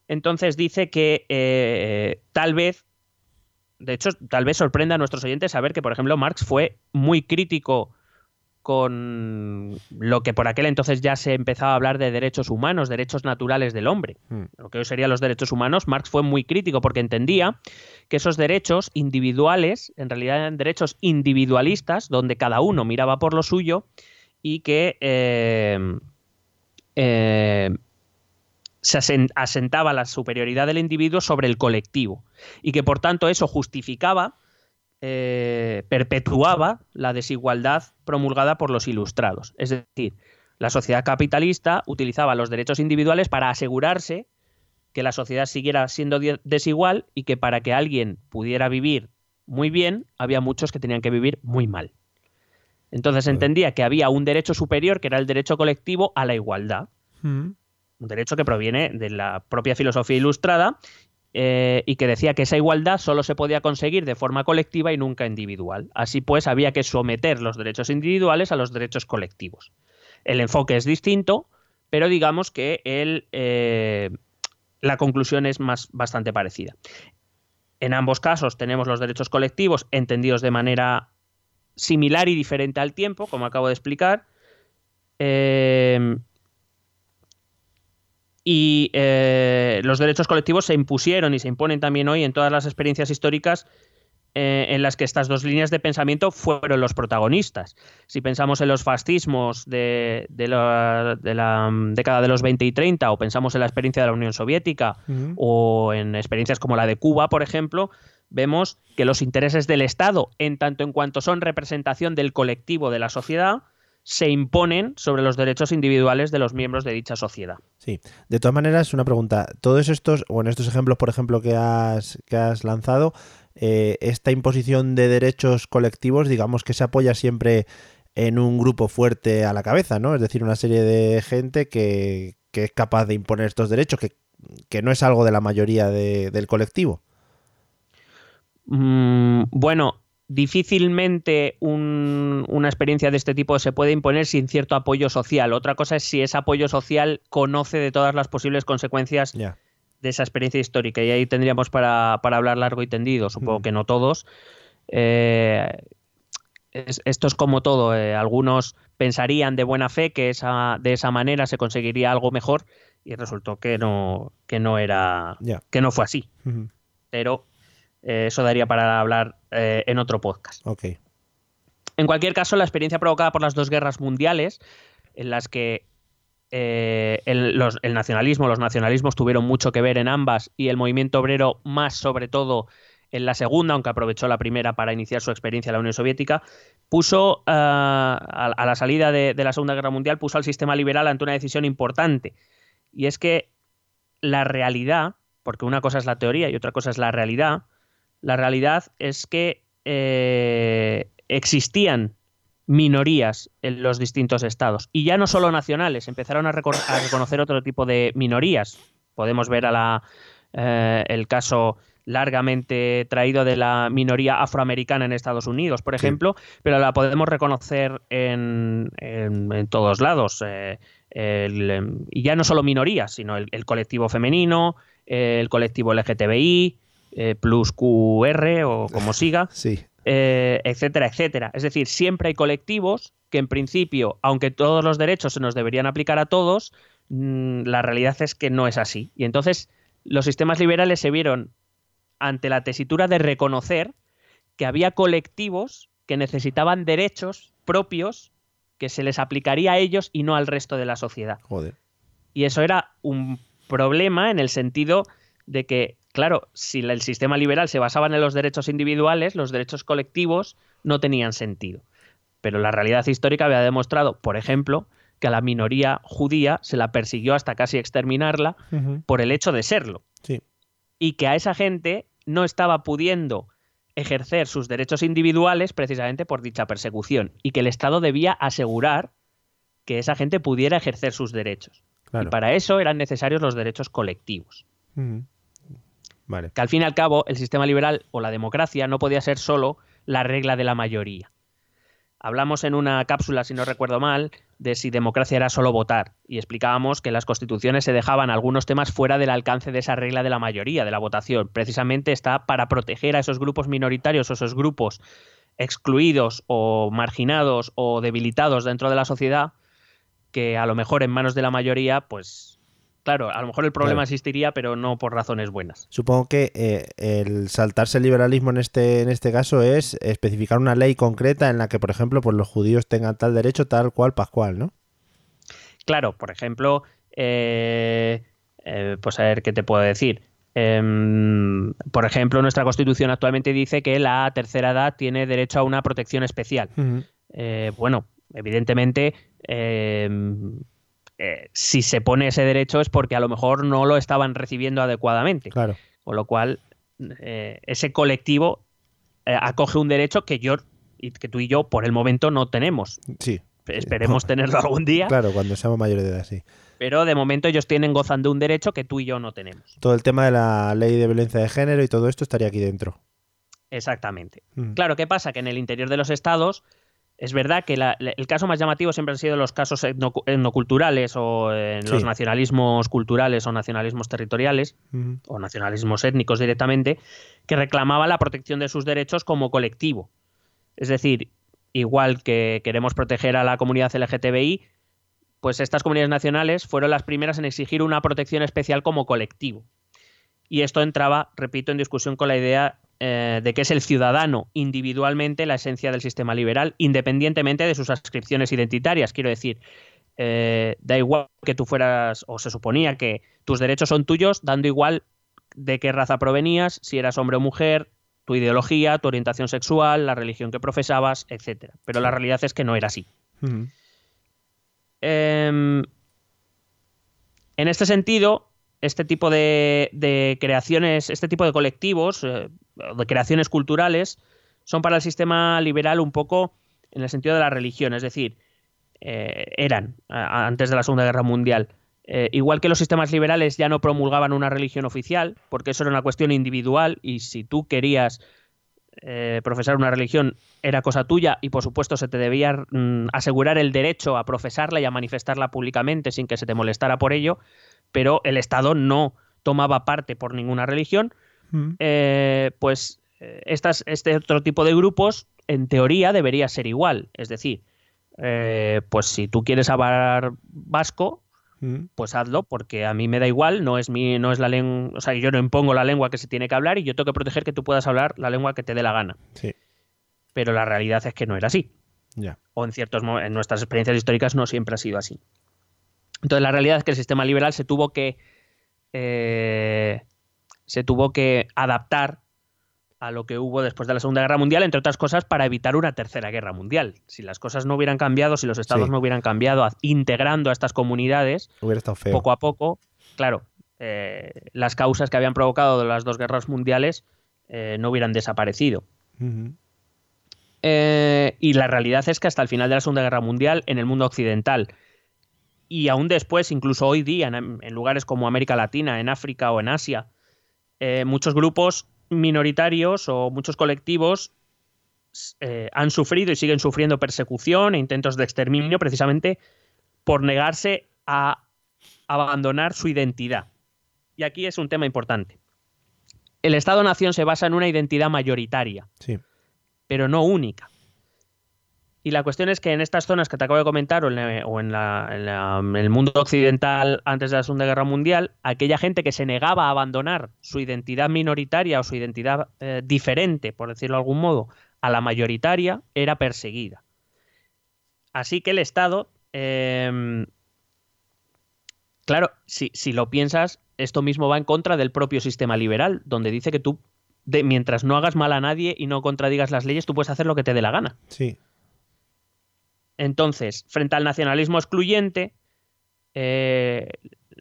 Entonces dice que eh, tal vez, de hecho, tal vez sorprenda a nuestros oyentes saber que, por ejemplo, Marx fue muy crítico con lo que por aquel entonces ya se empezaba a hablar de derechos humanos, derechos naturales del hombre, Mm. lo que hoy serían los derechos humanos. Marx fue muy crítico porque entendía que esos derechos individuales, en realidad eran derechos individualistas, donde cada uno miraba por lo suyo y que eh, eh, se asen- asentaba la superioridad del individuo sobre el colectivo y que por tanto eso justificaba, eh, perpetuaba la desigualdad promulgada por los ilustrados. Es decir, la sociedad capitalista utilizaba los derechos individuales para asegurarse que la sociedad siguiera siendo desigual y que para que alguien pudiera vivir muy bien, había muchos que tenían que vivir muy mal. Entonces entendía que había un derecho superior, que era el derecho colectivo a la igualdad Mm. un derecho que proviene de la propia filosofía ilustrada eh, y que decía que esa igualdad solo se podía conseguir de forma colectiva y nunca individual. Así pues, había que someter los derechos individuales a los derechos colectivos. El enfoque es distinto, pero digamos que el, eh, la conclusión es más, bastante parecida. En ambos casos tenemos los derechos colectivos entendidos de manera similar y diferente al tiempo, como acabo de explicar. Eh, y eh, los derechos colectivos se impusieron y se imponen también hoy en todas las experiencias históricas eh, en las que estas dos líneas de pensamiento fueron los protagonistas. Si pensamos en los fascismos de, de la, de la, mm, década de los 20 y 30 o pensamos en la experiencia de la Unión Soviética o en experiencias como la de Cuba, por ejemplo, vemos que los intereses del Estado, en tanto en cuanto son representación del colectivo de la sociedad, se imponen sobre los derechos individuales de los miembros de dicha sociedad. Sí, de todas maneras, una pregunta. Todos estos, o en estos ejemplos, por ejemplo, que has, que has lanzado, eh, esta imposición de derechos colectivos, digamos que se apoya siempre en un grupo fuerte a la cabeza, ¿no? Es decir, una serie de gente que, que es capaz de imponer estos derechos, que, que no es algo de la mayoría de- del colectivo. Mm, bueno, difícilmente un- una experiencia de este tipo se puede imponer sin cierto apoyo social. Otra cosa es si ese apoyo social conoce de todas las posibles consecuencias de esa experiencia histórica. Y ahí tendríamos para, para hablar largo y tendido. Supongo Mm. que no todos. Eh, es- esto es como todo. eh, algunos pensarían de buena fe que esa, de esa manera se conseguiría algo mejor y resultó que no, que no era, que no fue así. Pero eh, eso daría para hablar eh, en otro podcast. Ok. En cualquier caso, la experiencia provocada por las dos guerras mundiales, en las que eh, el, los- el nacionalismo, los nacionalismos tuvieron mucho que ver en ambas y el movimiento obrero más sobre todo en la segunda, aunque aprovechó la primera para iniciar su experiencia en la Unión Soviética, puso a, a la salida de, de la Segunda Guerra Mundial, puso al sistema liberal ante una decisión importante. Y es que la realidad, porque una cosa es la teoría y otra cosa es la realidad, la realidad es que eh, existían minorías en los distintos estados. Y ya no solo nacionales, empezaron a, recor- a reconocer otro tipo de minorías. Podemos ver a la, eh, el caso largamente traído de la minoría afroamericana en Estados Unidos, por Sí. ejemplo, pero la podemos reconocer en, en- en todos lados. eh, el, em, y ya no solo minorías, sino el, el colectivo femenino, el colectivo LGTBI, eh, plus QR o como [LAUGHS] siga, Sí. eh, etcétera, etcétera. Es decir, siempre hay colectivos que en principio, aunque todos los derechos se nos deberían aplicar a todos, mm, la realidad es que no es así. Y entonces los sistemas liberales se vieron ante la tesitura de reconocer que había colectivos que necesitaban derechos propios que se les aplicaría a ellos y no al resto de la sociedad. Joder. Y eso era un problema en el sentido de que, claro, si el sistema liberal se basaba en los derechos individuales, los derechos colectivos no tenían sentido. Pero la realidad histórica había demostrado, por ejemplo, que a la minoría judía se la persiguió hasta casi exterminarla por el hecho de serlo. Sí. Y que a esa gente no estaba pudiendo ejercer sus derechos individuales precisamente por dicha persecución. Y que el Estado debía asegurar que esa gente pudiera ejercer sus derechos. Claro. Y para eso eran necesarios los derechos colectivos. Que al fin y al cabo el sistema liberal o la democracia no podía ser solo la regla de la mayoría. Hablamos en una cápsula, si no recuerdo mal, de si democracia era solo votar y explicábamos que las constituciones se dejaban algunos temas fuera del alcance de esa regla de la mayoría, de la votación. Precisamente está para proteger a esos grupos minoritarios o esos grupos excluidos o marginados o debilitados dentro de la sociedad que a lo mejor en manos de la mayoría, pues claro, a lo mejor el problema Claro. existiría, pero no por razones buenas. Supongo que eh, el saltarse el liberalismo en este, en este caso es especificar una ley concreta en la que, por ejemplo, pues los judíos tengan tal derecho, tal cual, pascual, ¿no? Claro, por ejemplo, eh, eh, pues a ver qué te puedo decir. Em, por ejemplo, nuestra constitución actualmente dice que la tercera edad tiene derecho a una protección especial. Eh, bueno, evidentemente, em, eh, si se pone ese derecho es porque a lo mejor no lo estaban recibiendo adecuadamente. Claro. Con lo cual, eh, ese colectivo eh, acoge un derecho que yo y que tú y yo por el momento no tenemos. Sí. Esperemos [LAUGHS] tenerlo algún día, Claro, cuando seamos mayores de edad, sí. pero de momento ellos tienen gozan de un derecho que tú y yo no tenemos. Todo el tema de la ley de violencia de género y todo esto estaría aquí dentro. Exactamente. Mm. Claro, ¿qué pasa? Que en el interior de los estados es verdad que la- el caso más llamativo siempre han sido los casos etno- etnoculturales o en los Sí. nacionalismos culturales o nacionalismos territoriales o nacionalismos étnicos directamente, que reclamaba la protección de sus derechos como colectivo. Es decir, igual que queremos proteger a la comunidad LGTBI, pues estas comunidades nacionales fueron las primeras en exigir una protección especial como colectivo. Y esto entraba, repito, en discusión con la idea eh, de que es el ciudadano individualmente la esencia del sistema liberal, independientemente de sus adscripciones identitarias. Quiero decir, eh, da igual que tú fueras, o se suponía que tus derechos son tuyos, dando igual de qué raza provenías, si eras hombre o mujer, tu ideología, tu orientación sexual, la religión que profesabas, etcétera. Pero la realidad es que no era así. Em, en este sentido, este tipo de, creaciones, este tipo de colectivos, eh, de creaciones culturales, son para el sistema liberal un poco en el sentido de la religión, es decir, eh, eran antes de la Segunda Guerra Mundial. eh, igual que los sistemas liberales ya no promulgaban una religión oficial, porque eso era una cuestión individual y si tú querías eh, profesar una religión era cosa tuya y por supuesto se te debía mm, asegurar el derecho a profesarla y a manifestarla públicamente sin que se te molestara por ello, pero el Estado no tomaba parte por ninguna religión, Ujú. eh, pues eh, estas, este otro tipo de grupos en teoría debería ser igual, es decir, eh, pues si tú quieres hablar vasco, Mm, pues hazlo, porque a mí me da igual, no es mi, no es la lengua, o sea, yo no impongo la lengua que se tiene que hablar y yo tengo que proteger que tú puedas hablar la lengua que te dé la gana. Sí, Pero la realidad es que no era así. O en ciertos en nuestras experiencias históricas no siempre ha sido así. Entonces la realidad es que el sistema liberal se tuvo que eh, se tuvo que adaptar a lo que hubo después de la Segunda Guerra Mundial, entre otras cosas, para evitar una tercera guerra mundial. Si las cosas no hubieran cambiado, si los estados Sí. no hubieran cambiado, integrando a estas comunidades, Hubiera estado feo. poco a poco, claro, eh, las causas que habían provocado las dos guerras mundiales eh, no hubieran desaparecido. Eh, y la realidad es que hasta el final de la Segunda Guerra Mundial, en el mundo occidental, y aún después, incluso hoy día, en, en lugares como América Latina, en África o en Asia, eh, muchos grupos minoritarios o muchos colectivos eh, han sufrido y siguen sufriendo persecución e intentos de exterminio precisamente por negarse a abandonar su identidad. Y aquí es un tema importante. El Estado-Nación se basa en una identidad mayoritaria Sí. pero no única. Y la cuestión es que en estas zonas que te acabo de comentar, o en, la- el mundo occidental antes de la Segunda Guerra Mundial, aquella gente que se negaba a abandonar su identidad minoritaria o su identidad eh, diferente, por decirlo de algún modo, a la mayoritaria, era perseguida. Así que el Estado, eh, claro, si, si lo piensas, esto mismo va en contra del propio sistema liberal, donde dice que tú de, mientras no hagas mal a nadie y no contradigas las leyes, tú puedes hacer lo que te dé la gana. Sí. Entonces, frente al nacionalismo excluyente, eh,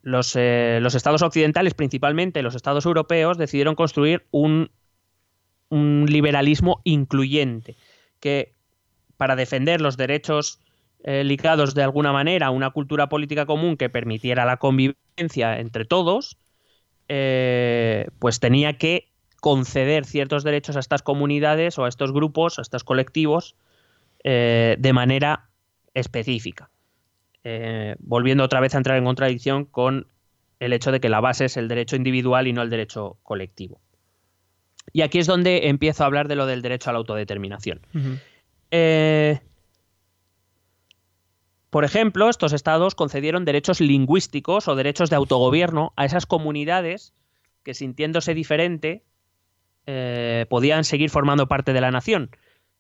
los, eh, los estados occidentales, principalmente los estados europeos, decidieron construir un, liberalismo incluyente, que para defender los derechos eh, ligados de alguna manera a una cultura política común que permitiera la convivencia entre todos, pues tenía que conceder ciertos derechos a estas comunidades o a estos grupos, a estos colectivos, eh, de manera específica. Eh, volviendo otra vez a entrar en contradicción con el hecho de que la base es el derecho individual y no el derecho colectivo. Y aquí es donde empiezo a hablar de lo del derecho a la autodeterminación. Eh, por ejemplo, estos estados concedieron derechos lingüísticos o derechos de autogobierno a esas comunidades que sintiéndose diferente eh, podían seguir formando parte de la nación,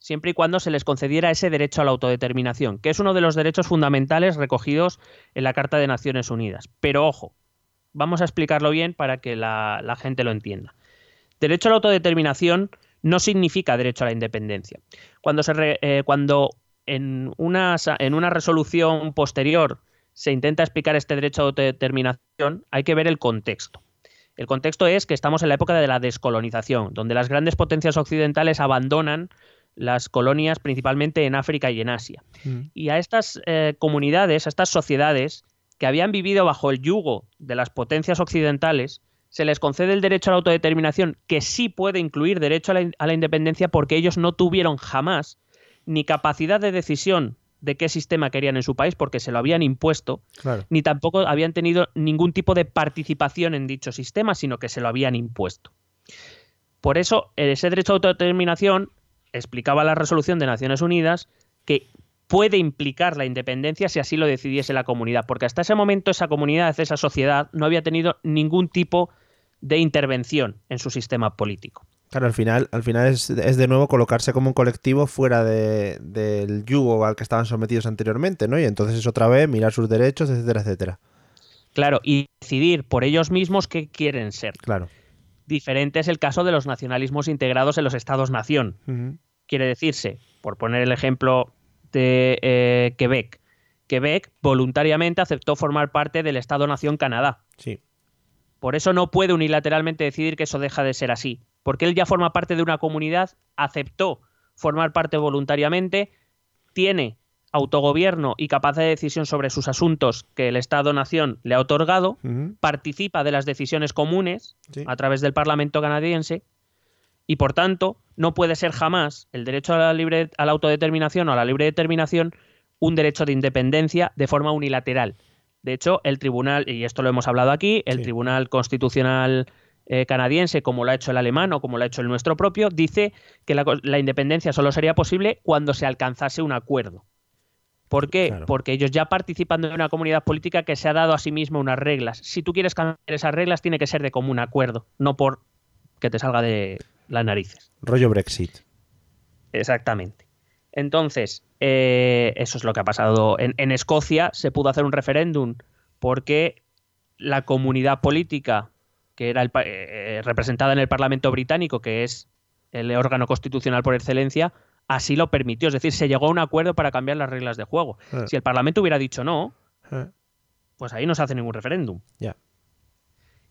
siempre y cuando se les concediera ese derecho a la autodeterminación, que es uno de los derechos fundamentales recogidos en la Carta de Naciones Unidas. Pero ojo, vamos a explicarlo bien para que la, gente lo entienda. Derecho a la autodeterminación no significa derecho a la independencia. Cuando, se re- eh, cuando en, una, en una resolución posterior se intenta explicar este derecho a autodeterminación, hay que ver el contexto. El contexto es que estamos en la época de la descolonización, donde las grandes potencias occidentales abandonan las colonias principalmente en África y en Asia. Y a estas eh, comunidades, a estas sociedades que habían vivido bajo el yugo de las potencias occidentales, se les concede el derecho a la autodeterminación, que sí puede incluir derecho a la, in- a la independencia porque ellos no tuvieron jamás ni capacidad de decisión de qué sistema querían en su país porque se lo habían impuesto, Claro. ni tampoco habían tenido ningún tipo de participación en dicho sistema, sino que se lo habían impuesto. Por eso, ese derecho a autodeterminación explicaba la resolución de Naciones Unidas que puede implicar la independencia si así lo decidiese la comunidad, porque hasta ese momento esa comunidad, esa sociedad, no había tenido ningún tipo de intervención en su sistema político. Claro, al final, al final es, es de nuevo colocarse como un colectivo fuera de- del yugo al que estaban sometidos anteriormente, ¿no? Y entonces es otra vez mirar sus derechos, etcétera, etcétera. Claro, y decidir por ellos mismos qué quieren ser. Claro. Diferente es el caso de los nacionalismos integrados en los estados-nación. Quiere decirse, por poner el ejemplo de eh, Quebec, Quebec voluntariamente aceptó formar parte del Estado-Nación Canadá. Sí. Por eso no puede unilateralmente decidir que eso deja de ser así, porque él ya forma parte de una comunidad, aceptó formar parte voluntariamente, tiene autogobierno y capacidad de decisión sobre sus asuntos que el Estado-Nación le ha otorgado, participa de las decisiones comunes Sí. a través del Parlamento canadiense y por tanto no puede ser jamás el derecho a la, libre, a la autodeterminación o a la libre determinación un derecho de independencia de forma unilateral. De hecho, el tribunal, y esto lo hemos hablado aquí, el Sí. Tribunal Constitucional eh, canadiense, como lo ha hecho el alemán o como lo ha hecho el nuestro propio, dice que la independencia solo sería posible cuando se alcanzase un acuerdo. ¿Por qué? Claro. Porque ellos ya participan de una comunidad política que se ha dado a sí misma unas reglas. Si tú quieres cambiar esas reglas, tiene que ser de común acuerdo, no por que te salga de las narices. Rollo Brexit. Exactamente. Entonces, eh, eso es lo que ha pasado. En, en Escocia se pudo hacer un referéndum porque la comunidad política que era el eh, representada en el Parlamento británico, que es el órgano constitucional por excelencia, así lo permitió. Es decir, se llegó a un acuerdo para cambiar las reglas de juego. Eh. Si el Parlamento hubiera dicho no, Eh, pues ahí no se hace ningún referéndum. Ya.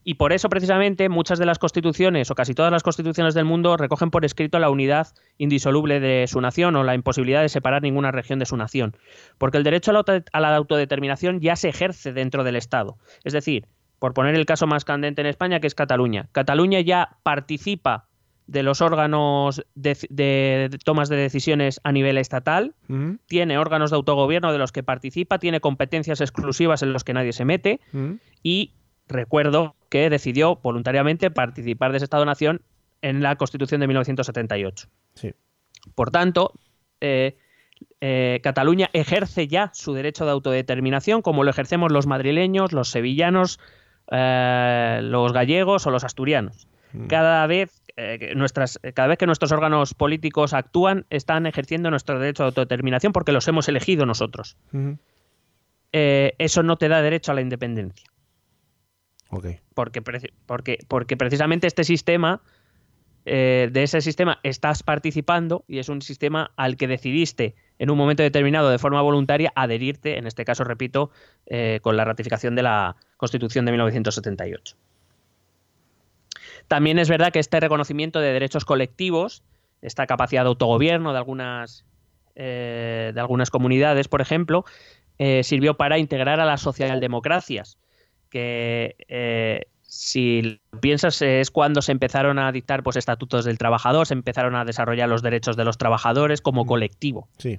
Y por eso, precisamente, muchas de las constituciones, o casi todas las constituciones del mundo, recogen por escrito la unidad indisoluble de su nación o la imposibilidad de separar ninguna región de su nación. Porque el derecho a la autodeterminación ya se ejerce dentro del Estado. Es decir, por poner el caso más candente en España, que es Cataluña. Cataluña ya participa de los órganos de, de- de tomas de decisiones a nivel estatal, mm, tiene órganos de autogobierno de los que participa, tiene competencias exclusivas en los que nadie se mete mm. y recuerdo que decidió voluntariamente participar de ese Estado-Nación en la Constitución de 1978. Sí. Por tanto, eh, eh, Cataluña ejerce ya su derecho de autodeterminación como lo ejercemos los madrileños, los sevillanos, eh, los gallegos o los asturianos. Cada vez, eh, nuestras, cada vez que nuestros órganos políticos actúan, están ejerciendo nuestro derecho de autodeterminación porque los hemos elegido nosotros. Eh, eso no te da derecho a la independencia porque, porque, porque precisamente este sistema, eh, de ese sistema estás participando y es un sistema al que decidiste en un momento determinado de forma voluntaria adherirte, en este caso, repito, eh, con la ratificación de la Constitución de 1978. También es verdad que este reconocimiento de derechos colectivos, esta capacidad de autogobierno de algunas, eh, de algunas comunidades, por ejemplo, eh, sirvió para integrar a las socialdemocracias, que eh, si piensas es cuando se empezaron a dictar pues, estatutos del trabajador, se empezaron a desarrollar los derechos de los trabajadores como colectivo. Sí.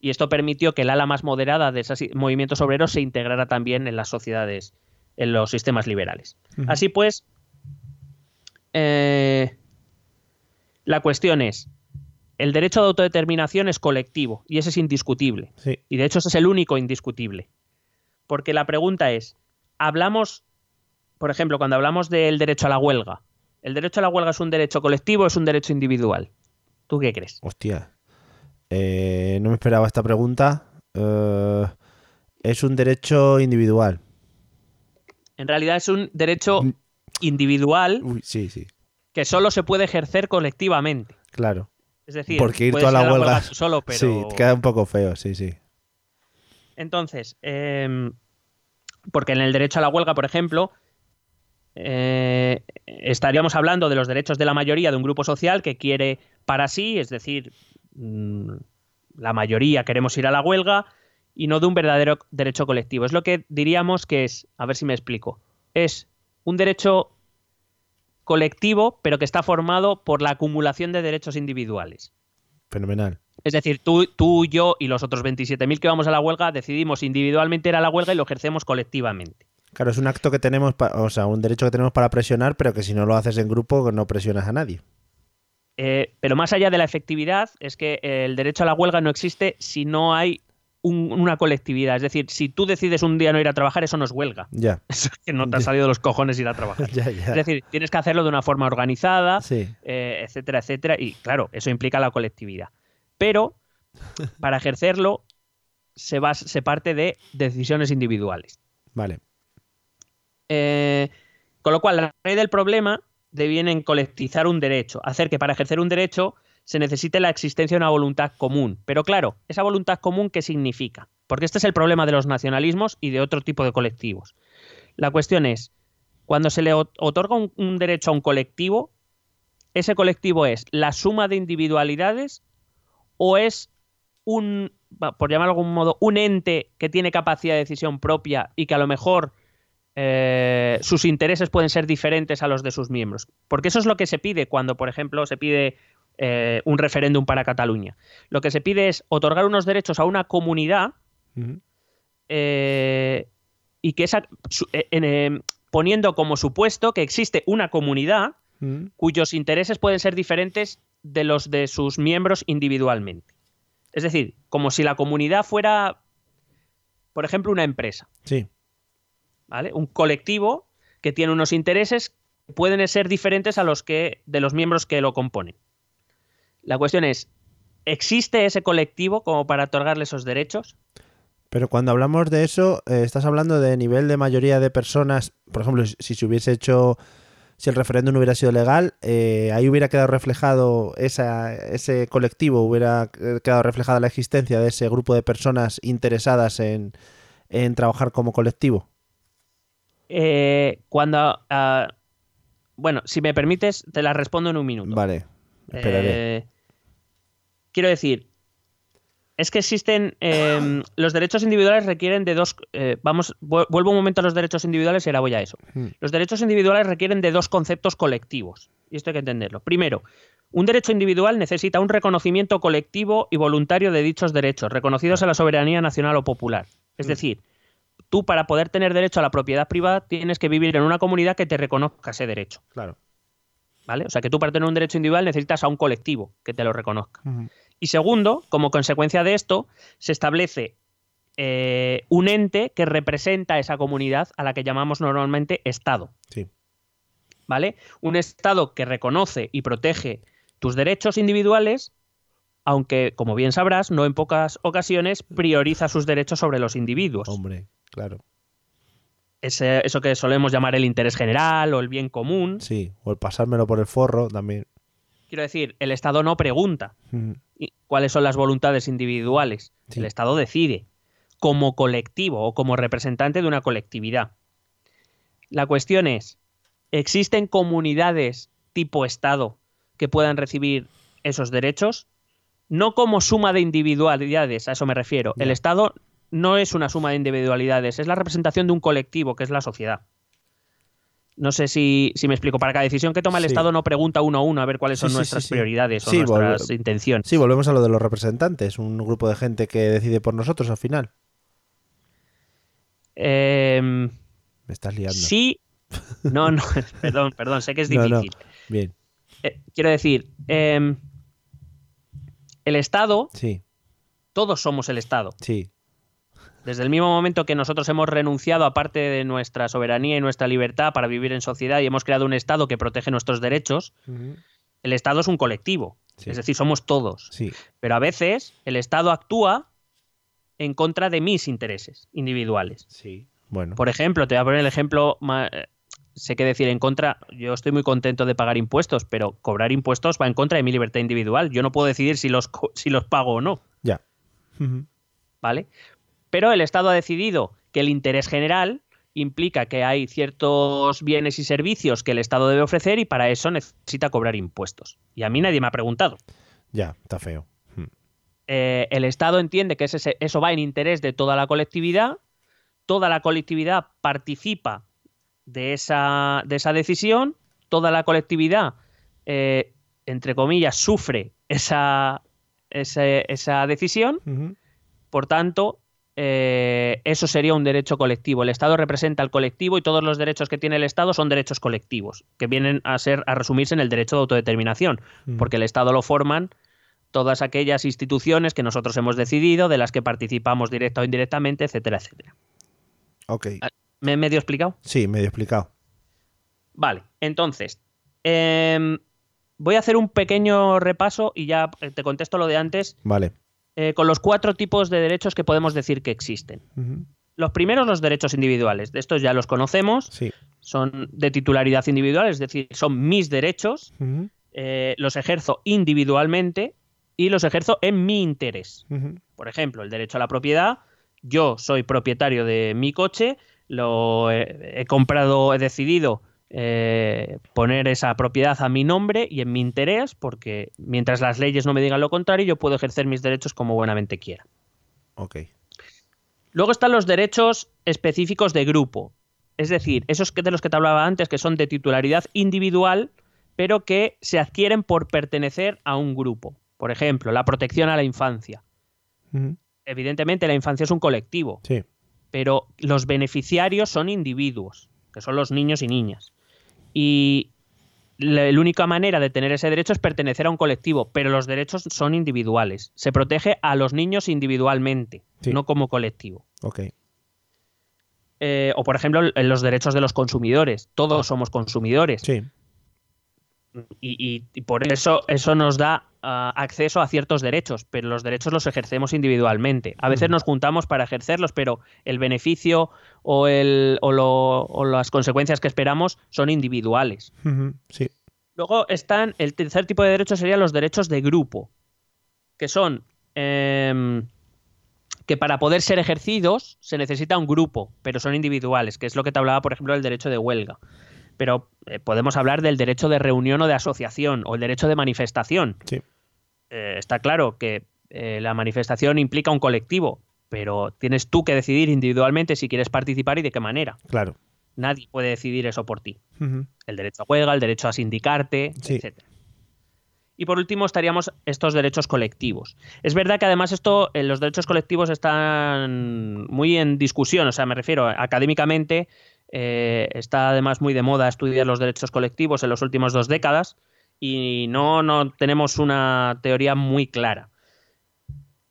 Y esto permitió que el ala más moderada de esos movimientos obreros se integrara también en las sociedades, en los sistemas liberales. Así pues, eh, la cuestión es, el derecho de autodeterminación es colectivo y ese es indiscutible. Sí. Y de hecho ese es el único indiscutible. Porque la pregunta es, hablamos, por ejemplo, cuando hablamos del derecho a la huelga, ¿el derecho a la huelga es un derecho colectivo o es un derecho individual? ¿Tú qué crees? Hostia. Eh, no me esperaba esta pregunta. Eh, es un derecho individual. En realidad es un derecho individual Uy, sí, sí. que solo se puede ejercer colectivamente. Claro. Es decir, Porque ir puedes tú a la huelga. tú solo, [LAUGHS] pero Sí, queda un poco feo, sí, sí. Entonces, eh, porque en el derecho a la huelga, por ejemplo, eh, estaríamos hablando de los derechos de la mayoría de un grupo social que quiere para sí, es decir, mm, la mayoría queremos ir a la huelga y no de un verdadero derecho colectivo. Es lo que diríamos que es, a ver si me explico, es un derecho colectivo, pero que está formado por la acumulación de derechos individuales. Fenomenal. Es decir, tú, tú, yo y los otros 27.000 que vamos a la huelga decidimos individualmente ir a la huelga y lo ejercemos colectivamente. Claro, es un acto que tenemos, o sea, un derecho que tenemos para presionar, pero que si no lo haces en grupo no presionas a nadie. Eh, pero más allá de la efectividad, es que el derecho a la huelga no existe si no hay un- una colectividad. Es decir, si tú decides un día no ir a trabajar, eso no es huelga. Ya. [LAUGHS] Eso es que no te ha salido de los cojones ir a trabajar. [LAUGHS] Ya, ya. Es decir, tienes que hacerlo de una forma organizada, Sí. eh, etcétera, etcétera. Y claro, eso implica la colectividad. Pero para ejercerlo se, va, se parte de decisiones individuales. Vale. Eh, con lo cual, la raíz del problema deviene en colectivizar un derecho, hacer que para ejercer un derecho se necesite la existencia de una voluntad común. Pero claro, esa voluntad común, ¿qué significa? Porque este es el problema de los nacionalismos y de otro tipo de colectivos. La cuestión es, cuando se le ot- otorga un, derecho a un colectivo, ¿ese colectivo es la suma de individualidades o es un, por llamarlo de algún modo, un ente que tiene capacidad de decisión propia y que a lo mejor eh, sus intereses pueden ser diferentes a los de sus miembros. Porque eso es lo que se pide cuando, por ejemplo, se pide eh, un referéndum para Cataluña. Lo que se pide es otorgar unos derechos a una comunidad eh, y que esa, su- eh, en, eh, poniendo como supuesto que existe una comunidad cuyos intereses pueden ser diferentes de los de sus miembros individualmente. Es decir, como si la comunidad fuera por ejemplo, una empresa, Sí. ¿vale? Un colectivo que tiene unos intereses que pueden ser diferentes a los que de los miembros que lo componen. La cuestión es, ¿existe ese colectivo como para otorgarle esos derechos? Pero cuando hablamos de eso, eh, estás hablando de nivel de mayoría de personas. Por ejemplo, si, se hubiese hecho, si el referéndum hubiera sido legal, eh, ahí hubiera quedado reflejado esa, ese colectivo, hubiera eh, quedado reflejada la existencia de ese grupo de personas interesadas en, en trabajar como colectivo. Eh, cuando... ah, bueno, si me permites, te la respondo en un minuto. Vale. Eh, quiero decir, es que existen eh, [COUGHS] los derechos individuales requieren de dos. eh, vamos, vu- vuelvo un momento a los derechos individuales y ahora voy a eso. Hmm. Los derechos individuales requieren de dos conceptos colectivos y esto hay que entenderlo. Primero, un derecho individual necesita un reconocimiento colectivo y voluntario de dichos derechos, reconocidos a la soberanía nacional o popular. Es decir, tú para poder tener derecho a la propiedad privada tienes que vivir en una comunidad que te reconozca ese derecho. Claro. ¿Vale? O sea que tú para tener un derecho individual necesitas a un colectivo que te lo reconozca. Y segundo, como consecuencia de esto, se establece eh, un ente que representa a esa comunidad a la que llamamos normalmente Estado. Sí. ¿Vale? Un Estado que reconoce y protege tus derechos individuales, aunque, como bien sabrás, no en pocas ocasiones prioriza sus derechos sobre los individuos. Hombre, claro. Ese- eso que solemos llamar el interés general o el bien común. Sí, o el pasármelo por el forro también. Quiero decir, el Estado no pregunta cuáles son las voluntades individuales. Sí. El Estado decide como colectivo o como representante de una colectividad. La cuestión es, ¿existen comunidades tipo Estado que puedan recibir esos derechos? No como suma de individualidades, a eso me refiero. El. Estado no es una suma de individualidades, es la representación de un colectivo, que es la sociedad. No sé si, si me explico. Para cada decisión que toma el Sí. Estado no pregunta uno a uno a ver cuáles Sí, son sí, nuestras prioridades o nuestras intenciones. Sí, volvemos a lo de los representantes, un grupo de gente que decide por nosotros al final. Em, Me estás liando. sí. No, no, [LAUGHS] perdón, perdón, sé que es No, no. difícil. Bien, Eh, quiero decir, em, el Estado, sí, todos somos el Estado. sí. Desde el mismo momento que nosotros hemos renunciado a parte de nuestra soberanía y nuestra libertad para vivir en sociedad y hemos creado un Estado que protege nuestros derechos, el Estado es un colectivo. Sí. Es decir, somos todos. Sí, Pero a veces el Estado actúa en contra de mis intereses individuales. sí. Bueno, Por ejemplo, te voy a poner el ejemplo, eh, sé qué decir en contra, yo estoy muy contento de pagar impuestos, pero cobrar impuestos va en contra de mi libertad individual. Yo no puedo decidir si los, si los pago o no, ya. ¿vale? Pero el Estado ha decidido que el interés general implica que hay ciertos bienes y servicios que el Estado debe ofrecer y para eso necesita cobrar impuestos. Y a mí nadie me ha preguntado. Ya, está feo. Mm. Eh, el Estado entiende que ese- eso va en interés de toda la colectividad, toda la colectividad participa de esa, de esa decisión, toda la colectividad, eh, entre comillas, sufre esa, decisión, por tanto, eh, eso sería un derecho colectivo. El Estado representa al colectivo y todos los derechos que tiene el Estado son derechos colectivos, que vienen a ser a resumirse en el derecho de autodeterminación, Mm. porque el Estado lo forman todas aquellas instituciones que nosotros hemos decidido, de las que participamos directa o indirectamente, etcétera, etcétera. Ok. ¿Me he medio explicado? Sí, medio explicado. Vale, entonces, em, voy a hacer un pequeño repaso y ya eh, te contesto lo de antes, Vale. Eh, con los cuatro tipos de derechos que podemos decir que existen. Los primeros, los derechos individuales. De estos ya los conocemos. Sí. Son de titularidad individual, es decir, son mis derechos. Eh, los ejerzo individualmente y los ejerzo en mi interés. Por ejemplo, el derecho a la propiedad. Yo soy propietario de mi coche, lo he, he comprado, he decidido eh, poner esa propiedad a mi nombre y en mi interés, porque mientras las leyes no me digan lo contrario, yo puedo ejercer mis derechos como buenamente quiera. Ok. Luego están los derechos específicos de grupo. Es decir, esos que de los que te hablaba antes, que son de titularidad individual, pero que se adquieren por pertenecer a un grupo. Por ejemplo, la protección a la infancia. Evidentemente, la infancia es un colectivo, Sí. pero los beneficiarios son individuos, que son los niños y niñas. Y la, la única manera de tener ese derecho es pertenecer a un colectivo, pero los derechos son individuales. Se protege a los niños individualmente, Sí. no como colectivo. Ok. eh, o por ejemplo los derechos de los consumidores. Todos somos consumidores. Sí. Y, y- y por eso eso nos da acceso a ciertos derechos, pero los derechos los ejercemos individualmente. A veces nos juntamos para ejercerlos, pero el beneficio o, el, o, lo- o las consecuencias que esperamos son individuales. Sí. Luego están, el tercer tipo de derechos serían los derechos de grupo, que son em, que para poder ser ejercidos se necesita un grupo, pero son individuales, que es lo que te hablaba, por ejemplo, del derecho de huelga. Pero eh, podemos hablar del derecho de reunión o de asociación, o el derecho de manifestación. Sí. Eh, está claro que eh, la manifestación implica un colectivo, pero tienes tú que decidir individualmente si quieres participar y de qué manera. Claro. Nadie puede decidir eso por ti el derecho a huelga, el derecho a sindicarte, Sí. etc. Y por último estaríamos estos derechos colectivos. Es verdad que además esto, los derechos colectivos están muy en discusión, o sea, me refiero académicamente, eh, está además muy de moda estudiar los derechos colectivos en las últimas dos décadas y no, no tenemos una teoría muy clara.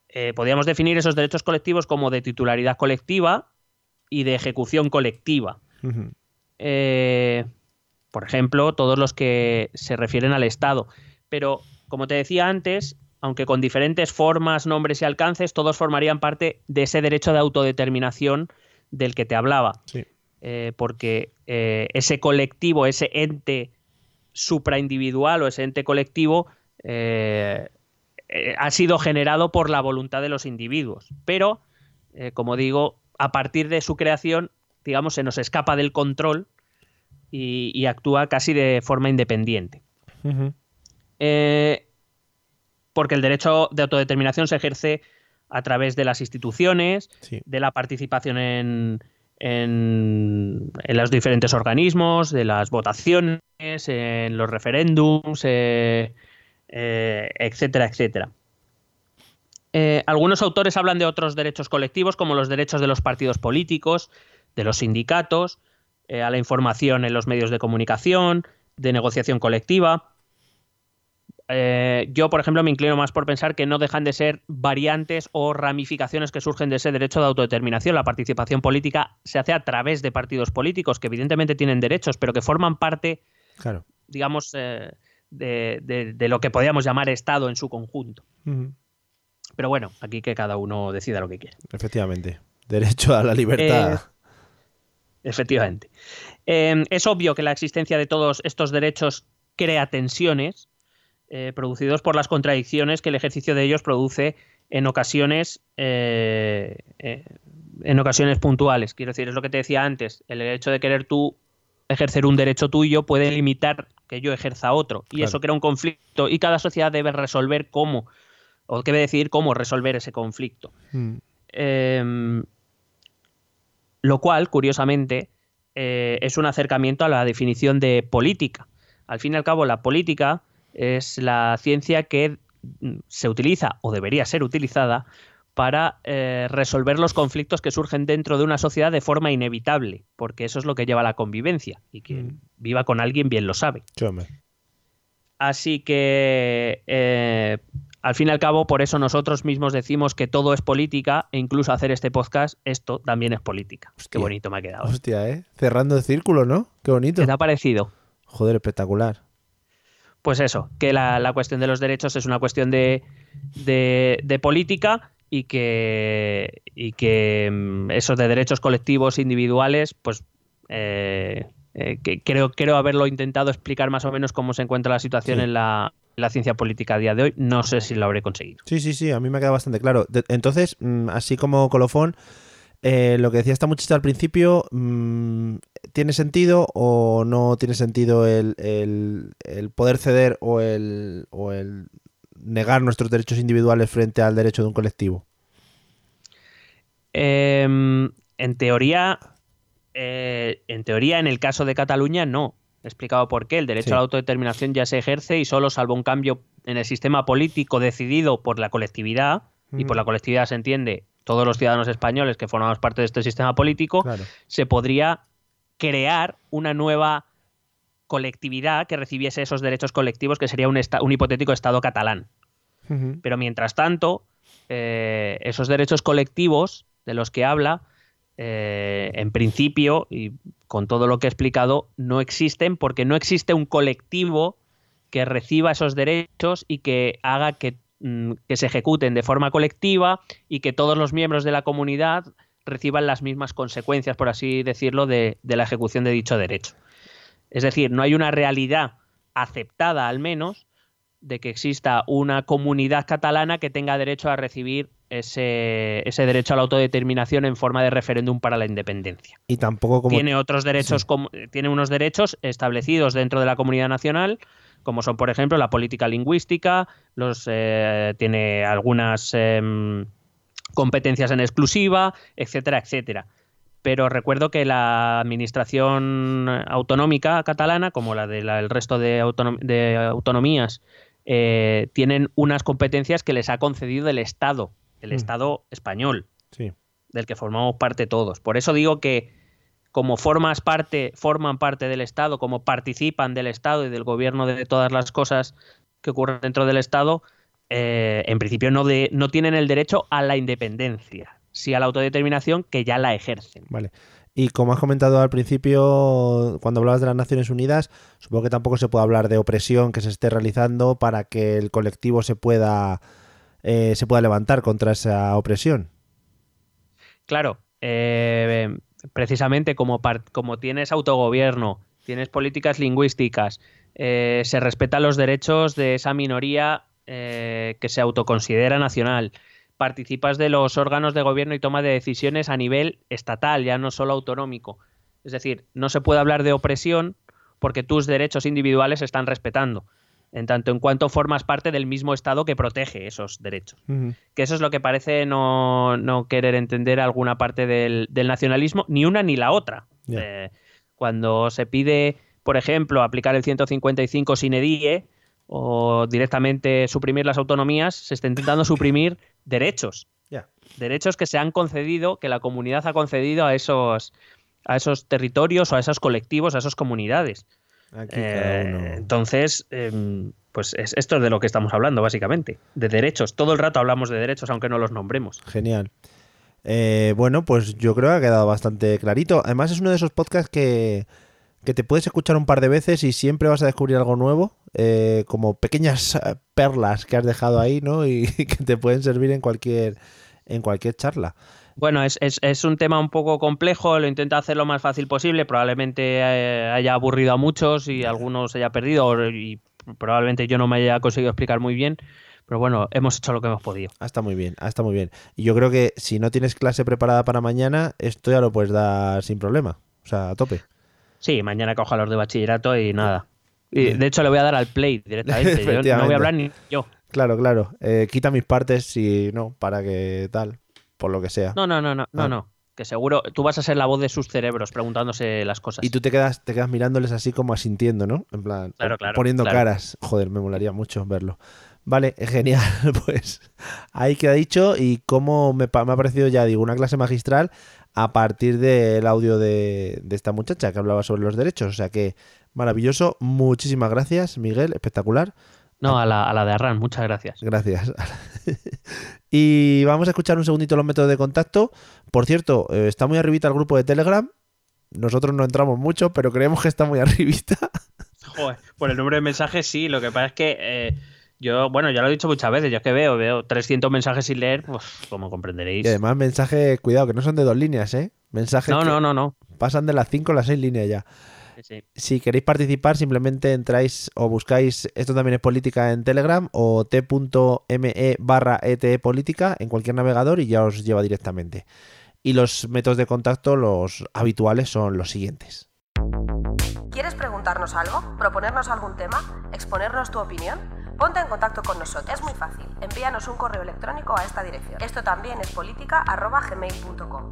Eh, podríamos definir esos derechos colectivos como de titularidad colectiva y de ejecución colectiva. Eh, por ejemplo, todos los que se refieren al Estado. Pero, como te decía antes, aunque con diferentes formas, nombres y alcances, todos formarían parte de ese derecho de autodeterminación del que te hablaba. Sí. Eh, porque eh, ese colectivo, ese ente supraindividual o ese ente colectivo eh, ha sido generado por la voluntad de los individuos. Pero, como digo, a partir de su creación, digamos, se nos escapa del control y, y actúa casi de forma independiente. Porque el derecho de autodeterminación se ejerce a través de las instituciones, Sí. de la participación en, en, los diferentes organismos, de las votaciones, en los referéndums, eh, eh, etcétera, etcétera. Eh, algunos autores hablan de otros derechos colectivos, como los derechos de los partidos políticos, de los sindicatos, a la información en los medios de comunicación, de negociación colectiva. Eh, yo, por ejemplo, me inclino más por pensar que no dejan de ser variantes o ramificaciones que surgen de ese derecho de autodeterminación. La participación política se hace a través de partidos políticos que evidentemente tienen derechos, pero que forman parte, Claro. digamos, eh, de, de- de lo que podríamos llamar Estado en su conjunto. Pero bueno, aquí que cada uno decida lo que quiere. Efectivamente. Derecho a la libertad. Eh, Efectivamente. Eh, es obvio que la existencia de todos estos derechos crea tensiones eh, producidos por las contradicciones que el ejercicio de ellos produce en ocasiones eh, eh, en ocasiones puntuales. Quiero decir, es lo que te decía antes, el hecho de querer tú ejercer un derecho tuyo puede limitar que yo ejerza otro y Claro. eso crea un conflicto y cada sociedad debe resolver cómo o debe decidir cómo resolver ese conflicto. Mm. Eh, lo cual, curiosamente, eh, es un acercamiento a la definición de política. Al fin y al cabo, la política es la ciencia que mm, se utiliza o debería ser utilizada para eh, resolver los conflictos que surgen dentro de una sociedad de forma inevitable, porque eso es lo que lleva a la convivencia y quien viva con alguien bien lo sabe. Así que, eh, al fin y al cabo, por eso nosotros mismos decimos que todo es política e incluso hacer este podcast, esto también es política. Qué bonito me ha quedado. Hostia, ¿eh? Cerrando el círculo, ¿no? Qué bonito. ¿Qué te ha parecido? Joder, espectacular. Pues eso, que la, la cuestión de los derechos es una cuestión de, de- de política y que, y que mm, esos de derechos colectivos individuales, pues eh, eh, que creo, creo haberlo intentado explicar más o menos cómo se encuentra la situación Sí. en, la, la ciencia política a día de hoy. No sé si lo habré conseguido. Sí, sí, sí, a mí me ha quedado bastante claro. De- entonces, mm, así como colofón, eh, lo que decía esta muchacha al principio, mm, ¿tiene sentido o no tiene sentido el, el- el poder ceder o el, o el negar nuestros derechos individuales frente al derecho de un colectivo? Em, en teoría, eh, en teoría, en el caso de Cataluña, no. He explicado por qué. El derecho Sí. a la autodeterminación ya se ejerce y solo salvo un cambio en el sistema político decidido por la colectividad, y por la colectividad se entiende todos los ciudadanos españoles que formamos parte de este sistema político, Claro. se podría crear una nueva colectividad que recibiese esos derechos colectivos, que sería un hipotético Estado catalán. Pero mientras tanto, eh, esos derechos colectivos de los que habla eh, en principio, y con todo lo que he explicado, no existen porque no existe un colectivo que reciba esos derechos y que haga que, mm, que se ejecuten de forma colectiva y que todos los miembros de la comunidad reciban las mismas consecuencias, por así decirlo, de, de la ejecución de dicho derecho. Es decir, no hay una realidad aceptada al menos de que exista una comunidad catalana que tenga derecho a recibir ese, ese derecho a la autodeterminación en forma de referéndum para la independencia. Y tampoco como... Tiene otros derechos, Sí. como- tiene unos derechos establecidos dentro de la comunidad nacional, como son, por ejemplo, la política lingüística, los, eh, tiene algunas em, competencias en exclusiva, etcétera, etcétera. Pero recuerdo que la administración autonómica catalana, como la del resto de, autonom- de autonomías, eh, tienen unas competencias que les ha concedido el Estado, el Mm. Estado español, Sí. del que formamos parte todos. Por eso digo que como formas parte, forman parte del Estado, como participan del Estado y del gobierno de todas las cosas que ocurren dentro del Estado, eh, en principio no, de, no tienen el derecho a la independencia, sí a la autodeterminación que ya la ejercen. Vale. Y como has comentado al principio, cuando hablabas de las Naciones Unidas, supongo que tampoco se puede hablar de opresión que se esté realizando para que el colectivo se pueda, eh, se pueda levantar contra esa opresión. Claro, eh, precisamente como, como tienes autogobierno, tienes políticas lingüísticas, eh, se respetan los derechos de esa minoría eh, que se autoconsidera nacional, participas de los órganos de gobierno y toma de decisiones a nivel estatal, ya no solo autonómico. Es decir, no se puede hablar de opresión porque tus derechos individuales se están respetando, en tanto en cuanto formas parte del mismo Estado que protege esos derechos que eso es lo que parece no, no querer entender alguna parte del, del nacionalismo, ni una ni la otra. Eh, cuando se pide, por ejemplo, aplicar el 155 sine die o directamente suprimir las autonomías, se está intentando suprimir derechos. Derechos que se han concedido, que la comunidad ha concedido a esos, a esos territorios o a esos colectivos, a esas comunidades. Aquí Eh, cada uno. Entonces, em, pues es, esto es de lo que estamos hablando, básicamente. De derechos. Todo el rato hablamos de derechos, aunque no los nombremos. Genial. Eh, bueno, pues yo creo que ha quedado bastante clarito. Además es uno de esos podcasts que, que te puedes escuchar un par de veces y siempre vas a descubrir algo nuevo, eh, como pequeñas eh, perlas que has dejado ahí, ¿no? [LAUGHS] Y que te pueden servir en cualquier, en cualquier charla. Bueno, es, es- es un tema un poco complejo, lo intento hacer lo más fácil posible. Probablemente eh, haya aburrido a muchos y algunos haya perdido y probablemente yo no me haya conseguido explicar muy bien. Pero bueno, hemos hecho lo que hemos podido. Ah, está muy bien, ah, está muy bien. Y yo creo que si no tienes clase preparada para mañana, esto ya lo puedes dar sin problema. O sea, a tope. Sí, mañana cojo a los de bachillerato y nada. [LAUGHS] Y, de hecho, le voy a dar al play [LAUGHS] directamente. Yo no voy a hablar ni yo. Claro, claro. Eh, quita mis partes si no, para que tal, por lo que sea. No, no, no, no, no, Ah. no. Que seguro tú vas a ser la voz de sus cerebros preguntándose las cosas. Y tú te quedas, te quedas mirándoles así como asintiendo, ¿no? En plan, Claro, o- claro, poniendo claro. caras. Joder, me molaría mucho verlo. Vale, [LAUGHS] genial. [LAUGHS] Pues ahí queda dicho. Y cómo me, me ha parecido, ya digo, una clase magistral a partir del audio de, de esta muchacha que hablaba sobre los derechos. O sea que maravilloso. Muchísimas gracias, Miguel. Espectacular. No, a la, a la de Arran, muchas gracias. Gracias. [LAUGHS] y vamos a escuchar un segundito los métodos de contacto. Por cierto, eh, está muy arribita el grupo de Telegram. Nosotros no entramos mucho, pero creemos que está muy [LAUGHS] arribita. Joder, por el número de mensajes sí, lo que pasa es que eh, yo, bueno, ya lo he dicho muchas veces, yo es que veo, veo 300 mensajes sin leer, pues como comprenderéis. Y además mensajes, cuidado, que no son de dos líneas, ¿eh? Mensajes No, que no, no, no. pasan de las 5 a las 6 líneas ya. Sí, sí. Si queréis participar, simplemente entráis o buscáis Esto también es política en Telegram o t.me barra ETE política en cualquier navegador y ya os lleva directamente. Y los métodos de contacto, los habituales, son los siguientes. ¿Quieres preguntarnos algo? ¿Proponernos algún tema? ¿Exponernos tu opinión? Ponte en contacto con nosotros. Es muy fácil. Envíanos un correo electrónico a esta dirección. Esto también es política.gmail.com.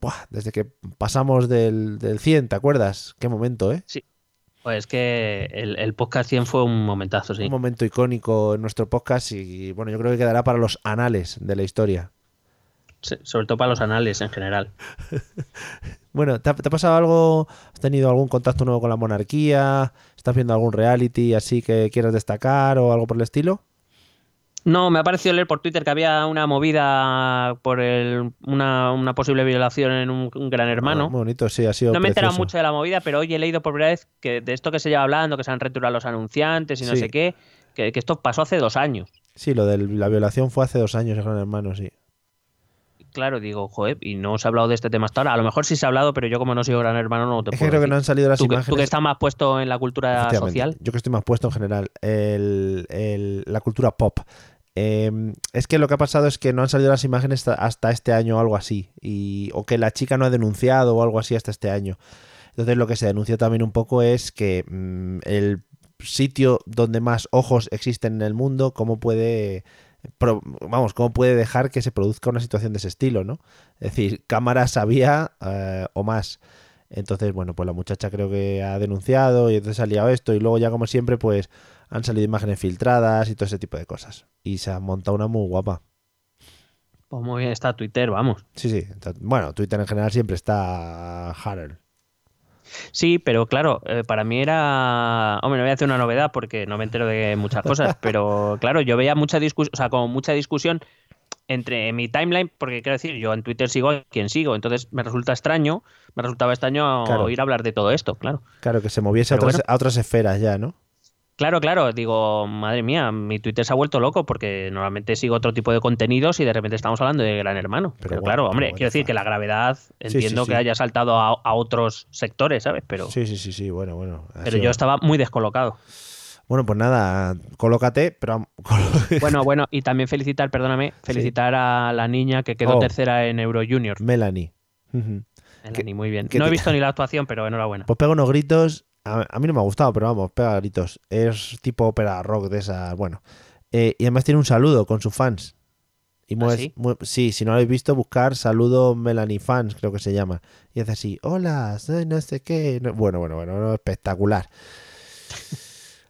buah, desde que pasamos del, del 100, ¿te acuerdas? Qué momento, ¿eh? Sí. Pues que el, el podcast 100 fue un momentazo, sí. Un momento icónico en nuestro podcast y bueno, yo creo que quedará para los anales de la historia. Sí, sobre todo para los anales en general. [LAUGHS] Bueno, ¿te ha, te ha pasado algo? ¿Has tenido algún contacto nuevo con la monarquía? ¿Estás viendo algún reality así que quieras destacar o algo por el estilo? No, me ha parecido leer por Twitter que había una movida por el, una, una posible violación en un, un gran hermano. Ah, bonito, sí, ha sido No me he enterado mucho de la movida, pero hoy he leído por primera vez que de esto que se lleva hablando, que se han retirado los anunciantes y no Sí. sé qué, que, que esto pasó hace dos años. Sí, lo de la violación fue hace dos años, el gran hermano, sí. Claro, digo, joder, y no se ha hablado de este tema hasta ahora. A lo mejor sí se ha hablado, pero yo como no soy gran hermano no te Es que creo que no han salido las tú, que, imágenes. tú que estás más puesto en la cultura social. Yo que estoy más puesto en general. El- el- la cultura pop. Eh, es que lo que ha pasado es que no han salido las imágenes hasta, este año o algo así. Y, o que la chica no ha denunciado o algo así hasta este año. Entonces lo que se denuncia también un poco es que mm, el sitio donde más ojos existen en el mundo, cómo puede... pro- vamos, cómo puede dejar que se produzca una situación de ese estilo, ¿no? Es decir, cámaras había eh, o más. Entonces, bueno, pues la muchacha creo que ha denunciado y entonces ha liado esto y luego ya como siempre pues han salido imágenes filtradas y todo ese tipo de cosas. Y se ha montado una muy guapa. Pues muy bien está Twitter, vamos. Sí, sí. Bueno, Twitter en general siempre está Harder. Sí, pero claro, eh, para mí era. Hombre, no voy a hacer una novedad porque no me entero de muchas cosas, [LAUGHS] pero claro, yo veía mucha discusión, o sea, como mucha discusión entre mi timeline, porque quiero decir, yo en Twitter sigo a quien sigo, entonces me resulta extraño, me resultaba extraño Claro. oír hablar de todo esto, claro. Claro, que se moviese a otras, bueno. a otras esferas ya, ¿no? Claro, claro, digo, madre mía, mi Twitter se ha vuelto loco porque normalmente sigo otro tipo de contenidos y de repente estamos hablando de Gran Hermano. Pero, bueno, claro, hombre, quiero decir que la gravedad, entiendo sí. que haya saltado a, a otros sectores, ¿sabes? Pero, Sí, sí, sí, sí, bueno, bueno. pero sido- yo estaba muy descolocado. Bueno, pues nada, colócate, pero... [LAUGHS] Bueno, bueno, y también felicitar, perdóname, felicitar a la niña que quedó Oh. tercera en Euro Junior. Melanie. [LAUGHS] Melanie, muy bien. No he visto ni la actuación, pero enhorabuena. Pues pega unos gritos. A, a mí no me ha gustado, pero vamos, pega gritos. Es tipo ópera rock de esas. Bueno. Eh, y además tiene un saludo con sus fans. Y mueve- sí? sí, si no lo habéis visto, buscar saludo Melanie Fans, creo que se llama. Y hace así, hola, soy no sé qué. No- bueno, bueno, bueno, no, espectacular.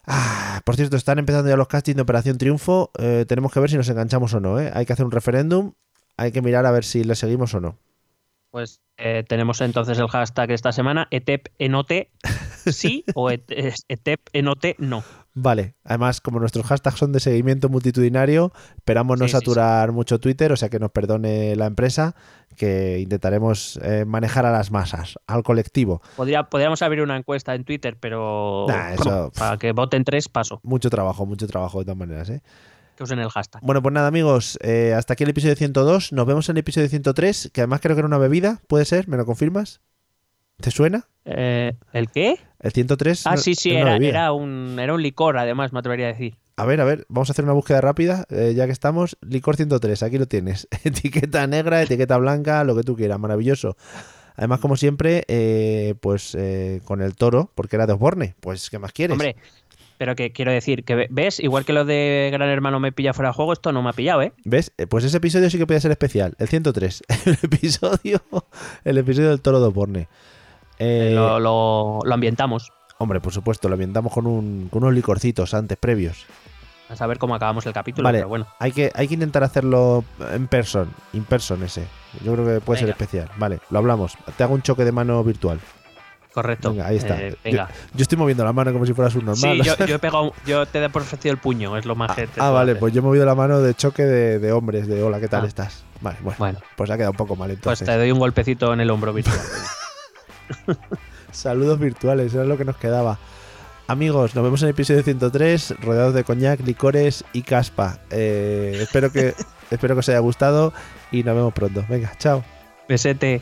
Ah, por cierto, están empezando ya los castings de Operación Triunfo. Eh, tenemos que ver si nos enganchamos o no. ¿eh? Hay que hacer un referéndum. Hay que mirar a ver si le seguimos o no. Pues eh, tenemos entonces el hashtag esta semana, etepenote [LAUGHS] sí o et- etepenote no. Vale, además como nuestros hashtags son de seguimiento multitudinario, esperamos no Sí, sí, saturar mucho Twitter, o sea que nos perdone la empresa, que intentaremos eh, manejar a las masas, al colectivo. Podría, podríamos abrir una encuesta en Twitter, pero Nah, eso- para que voten tres, paso. Mucho trabajo, mucho trabajo de todas maneras. ¿eh? Que usen el hashtag. Bueno, pues nada amigos, eh, hasta aquí el episodio 102, nos vemos en el episodio 103, que además creo que era una bebida, ¿puede ser? ¿Me lo confirmas? ¿Te suena? Eh, ¿El qué? El 103. Ah, sí, sí, era, era, un, era un licor, además, me atrevería a decir. A ver, a ver, vamos a hacer una búsqueda rápida, eh, ya que estamos. Licor 103, aquí lo tienes. [LAUGHS] etiqueta negra, etiqueta blanca, lo que tú quieras, maravilloso. Además, como siempre, eh, pues eh, con el toro, porque era de Osborne. Pues, ¿qué más quieres? Hombre, pero que quiero decir, que ve- ves, igual que lo de Gran Hermano me pilla fuera de juego, esto no me ha pillado, ¿eh? ¿Ves? Eh, Pues ese episodio sí que podía ser especial, el 103. [LAUGHS] El episodio, el episodio del toro de Osborne. Eh, lo, lo- lo ambientamos. Hombre, por supuesto, lo ambientamos con, un, con unos licorcitos antes, previos. A saber cómo acabamos el capítulo, Vale, pero bueno. hay que, hay que intentar hacerlo en person, in person ese. Yo creo que puede ser especial. Vale, lo hablamos. Te hago un choque de mano virtual. Correcto. Venga, ahí está. Eh, venga. Yo, yo estoy moviendo la mano como si fueras un normal. Sí, yo, yo he [LAUGHS] pegado, yo te he ofrecido el puño, es lo más que te ah, puedo vale, hacer. pues yo he movido la mano de choque de, de hombres, de hola, ¿qué tal Ah. estás? Vale, bueno, Bueno. Pues ha quedado un poco mal Pues entonces. te doy un golpecito en el hombro virtual. [LAUGHS] [LAUGHS] Saludos virtuales, era lo que nos quedaba. Amigos, nos vemos en el episodio 103, rodeados de coñac, licores y caspa. Eh, espero, que, espero que os haya gustado y nos vemos pronto. Venga, chao. Besete.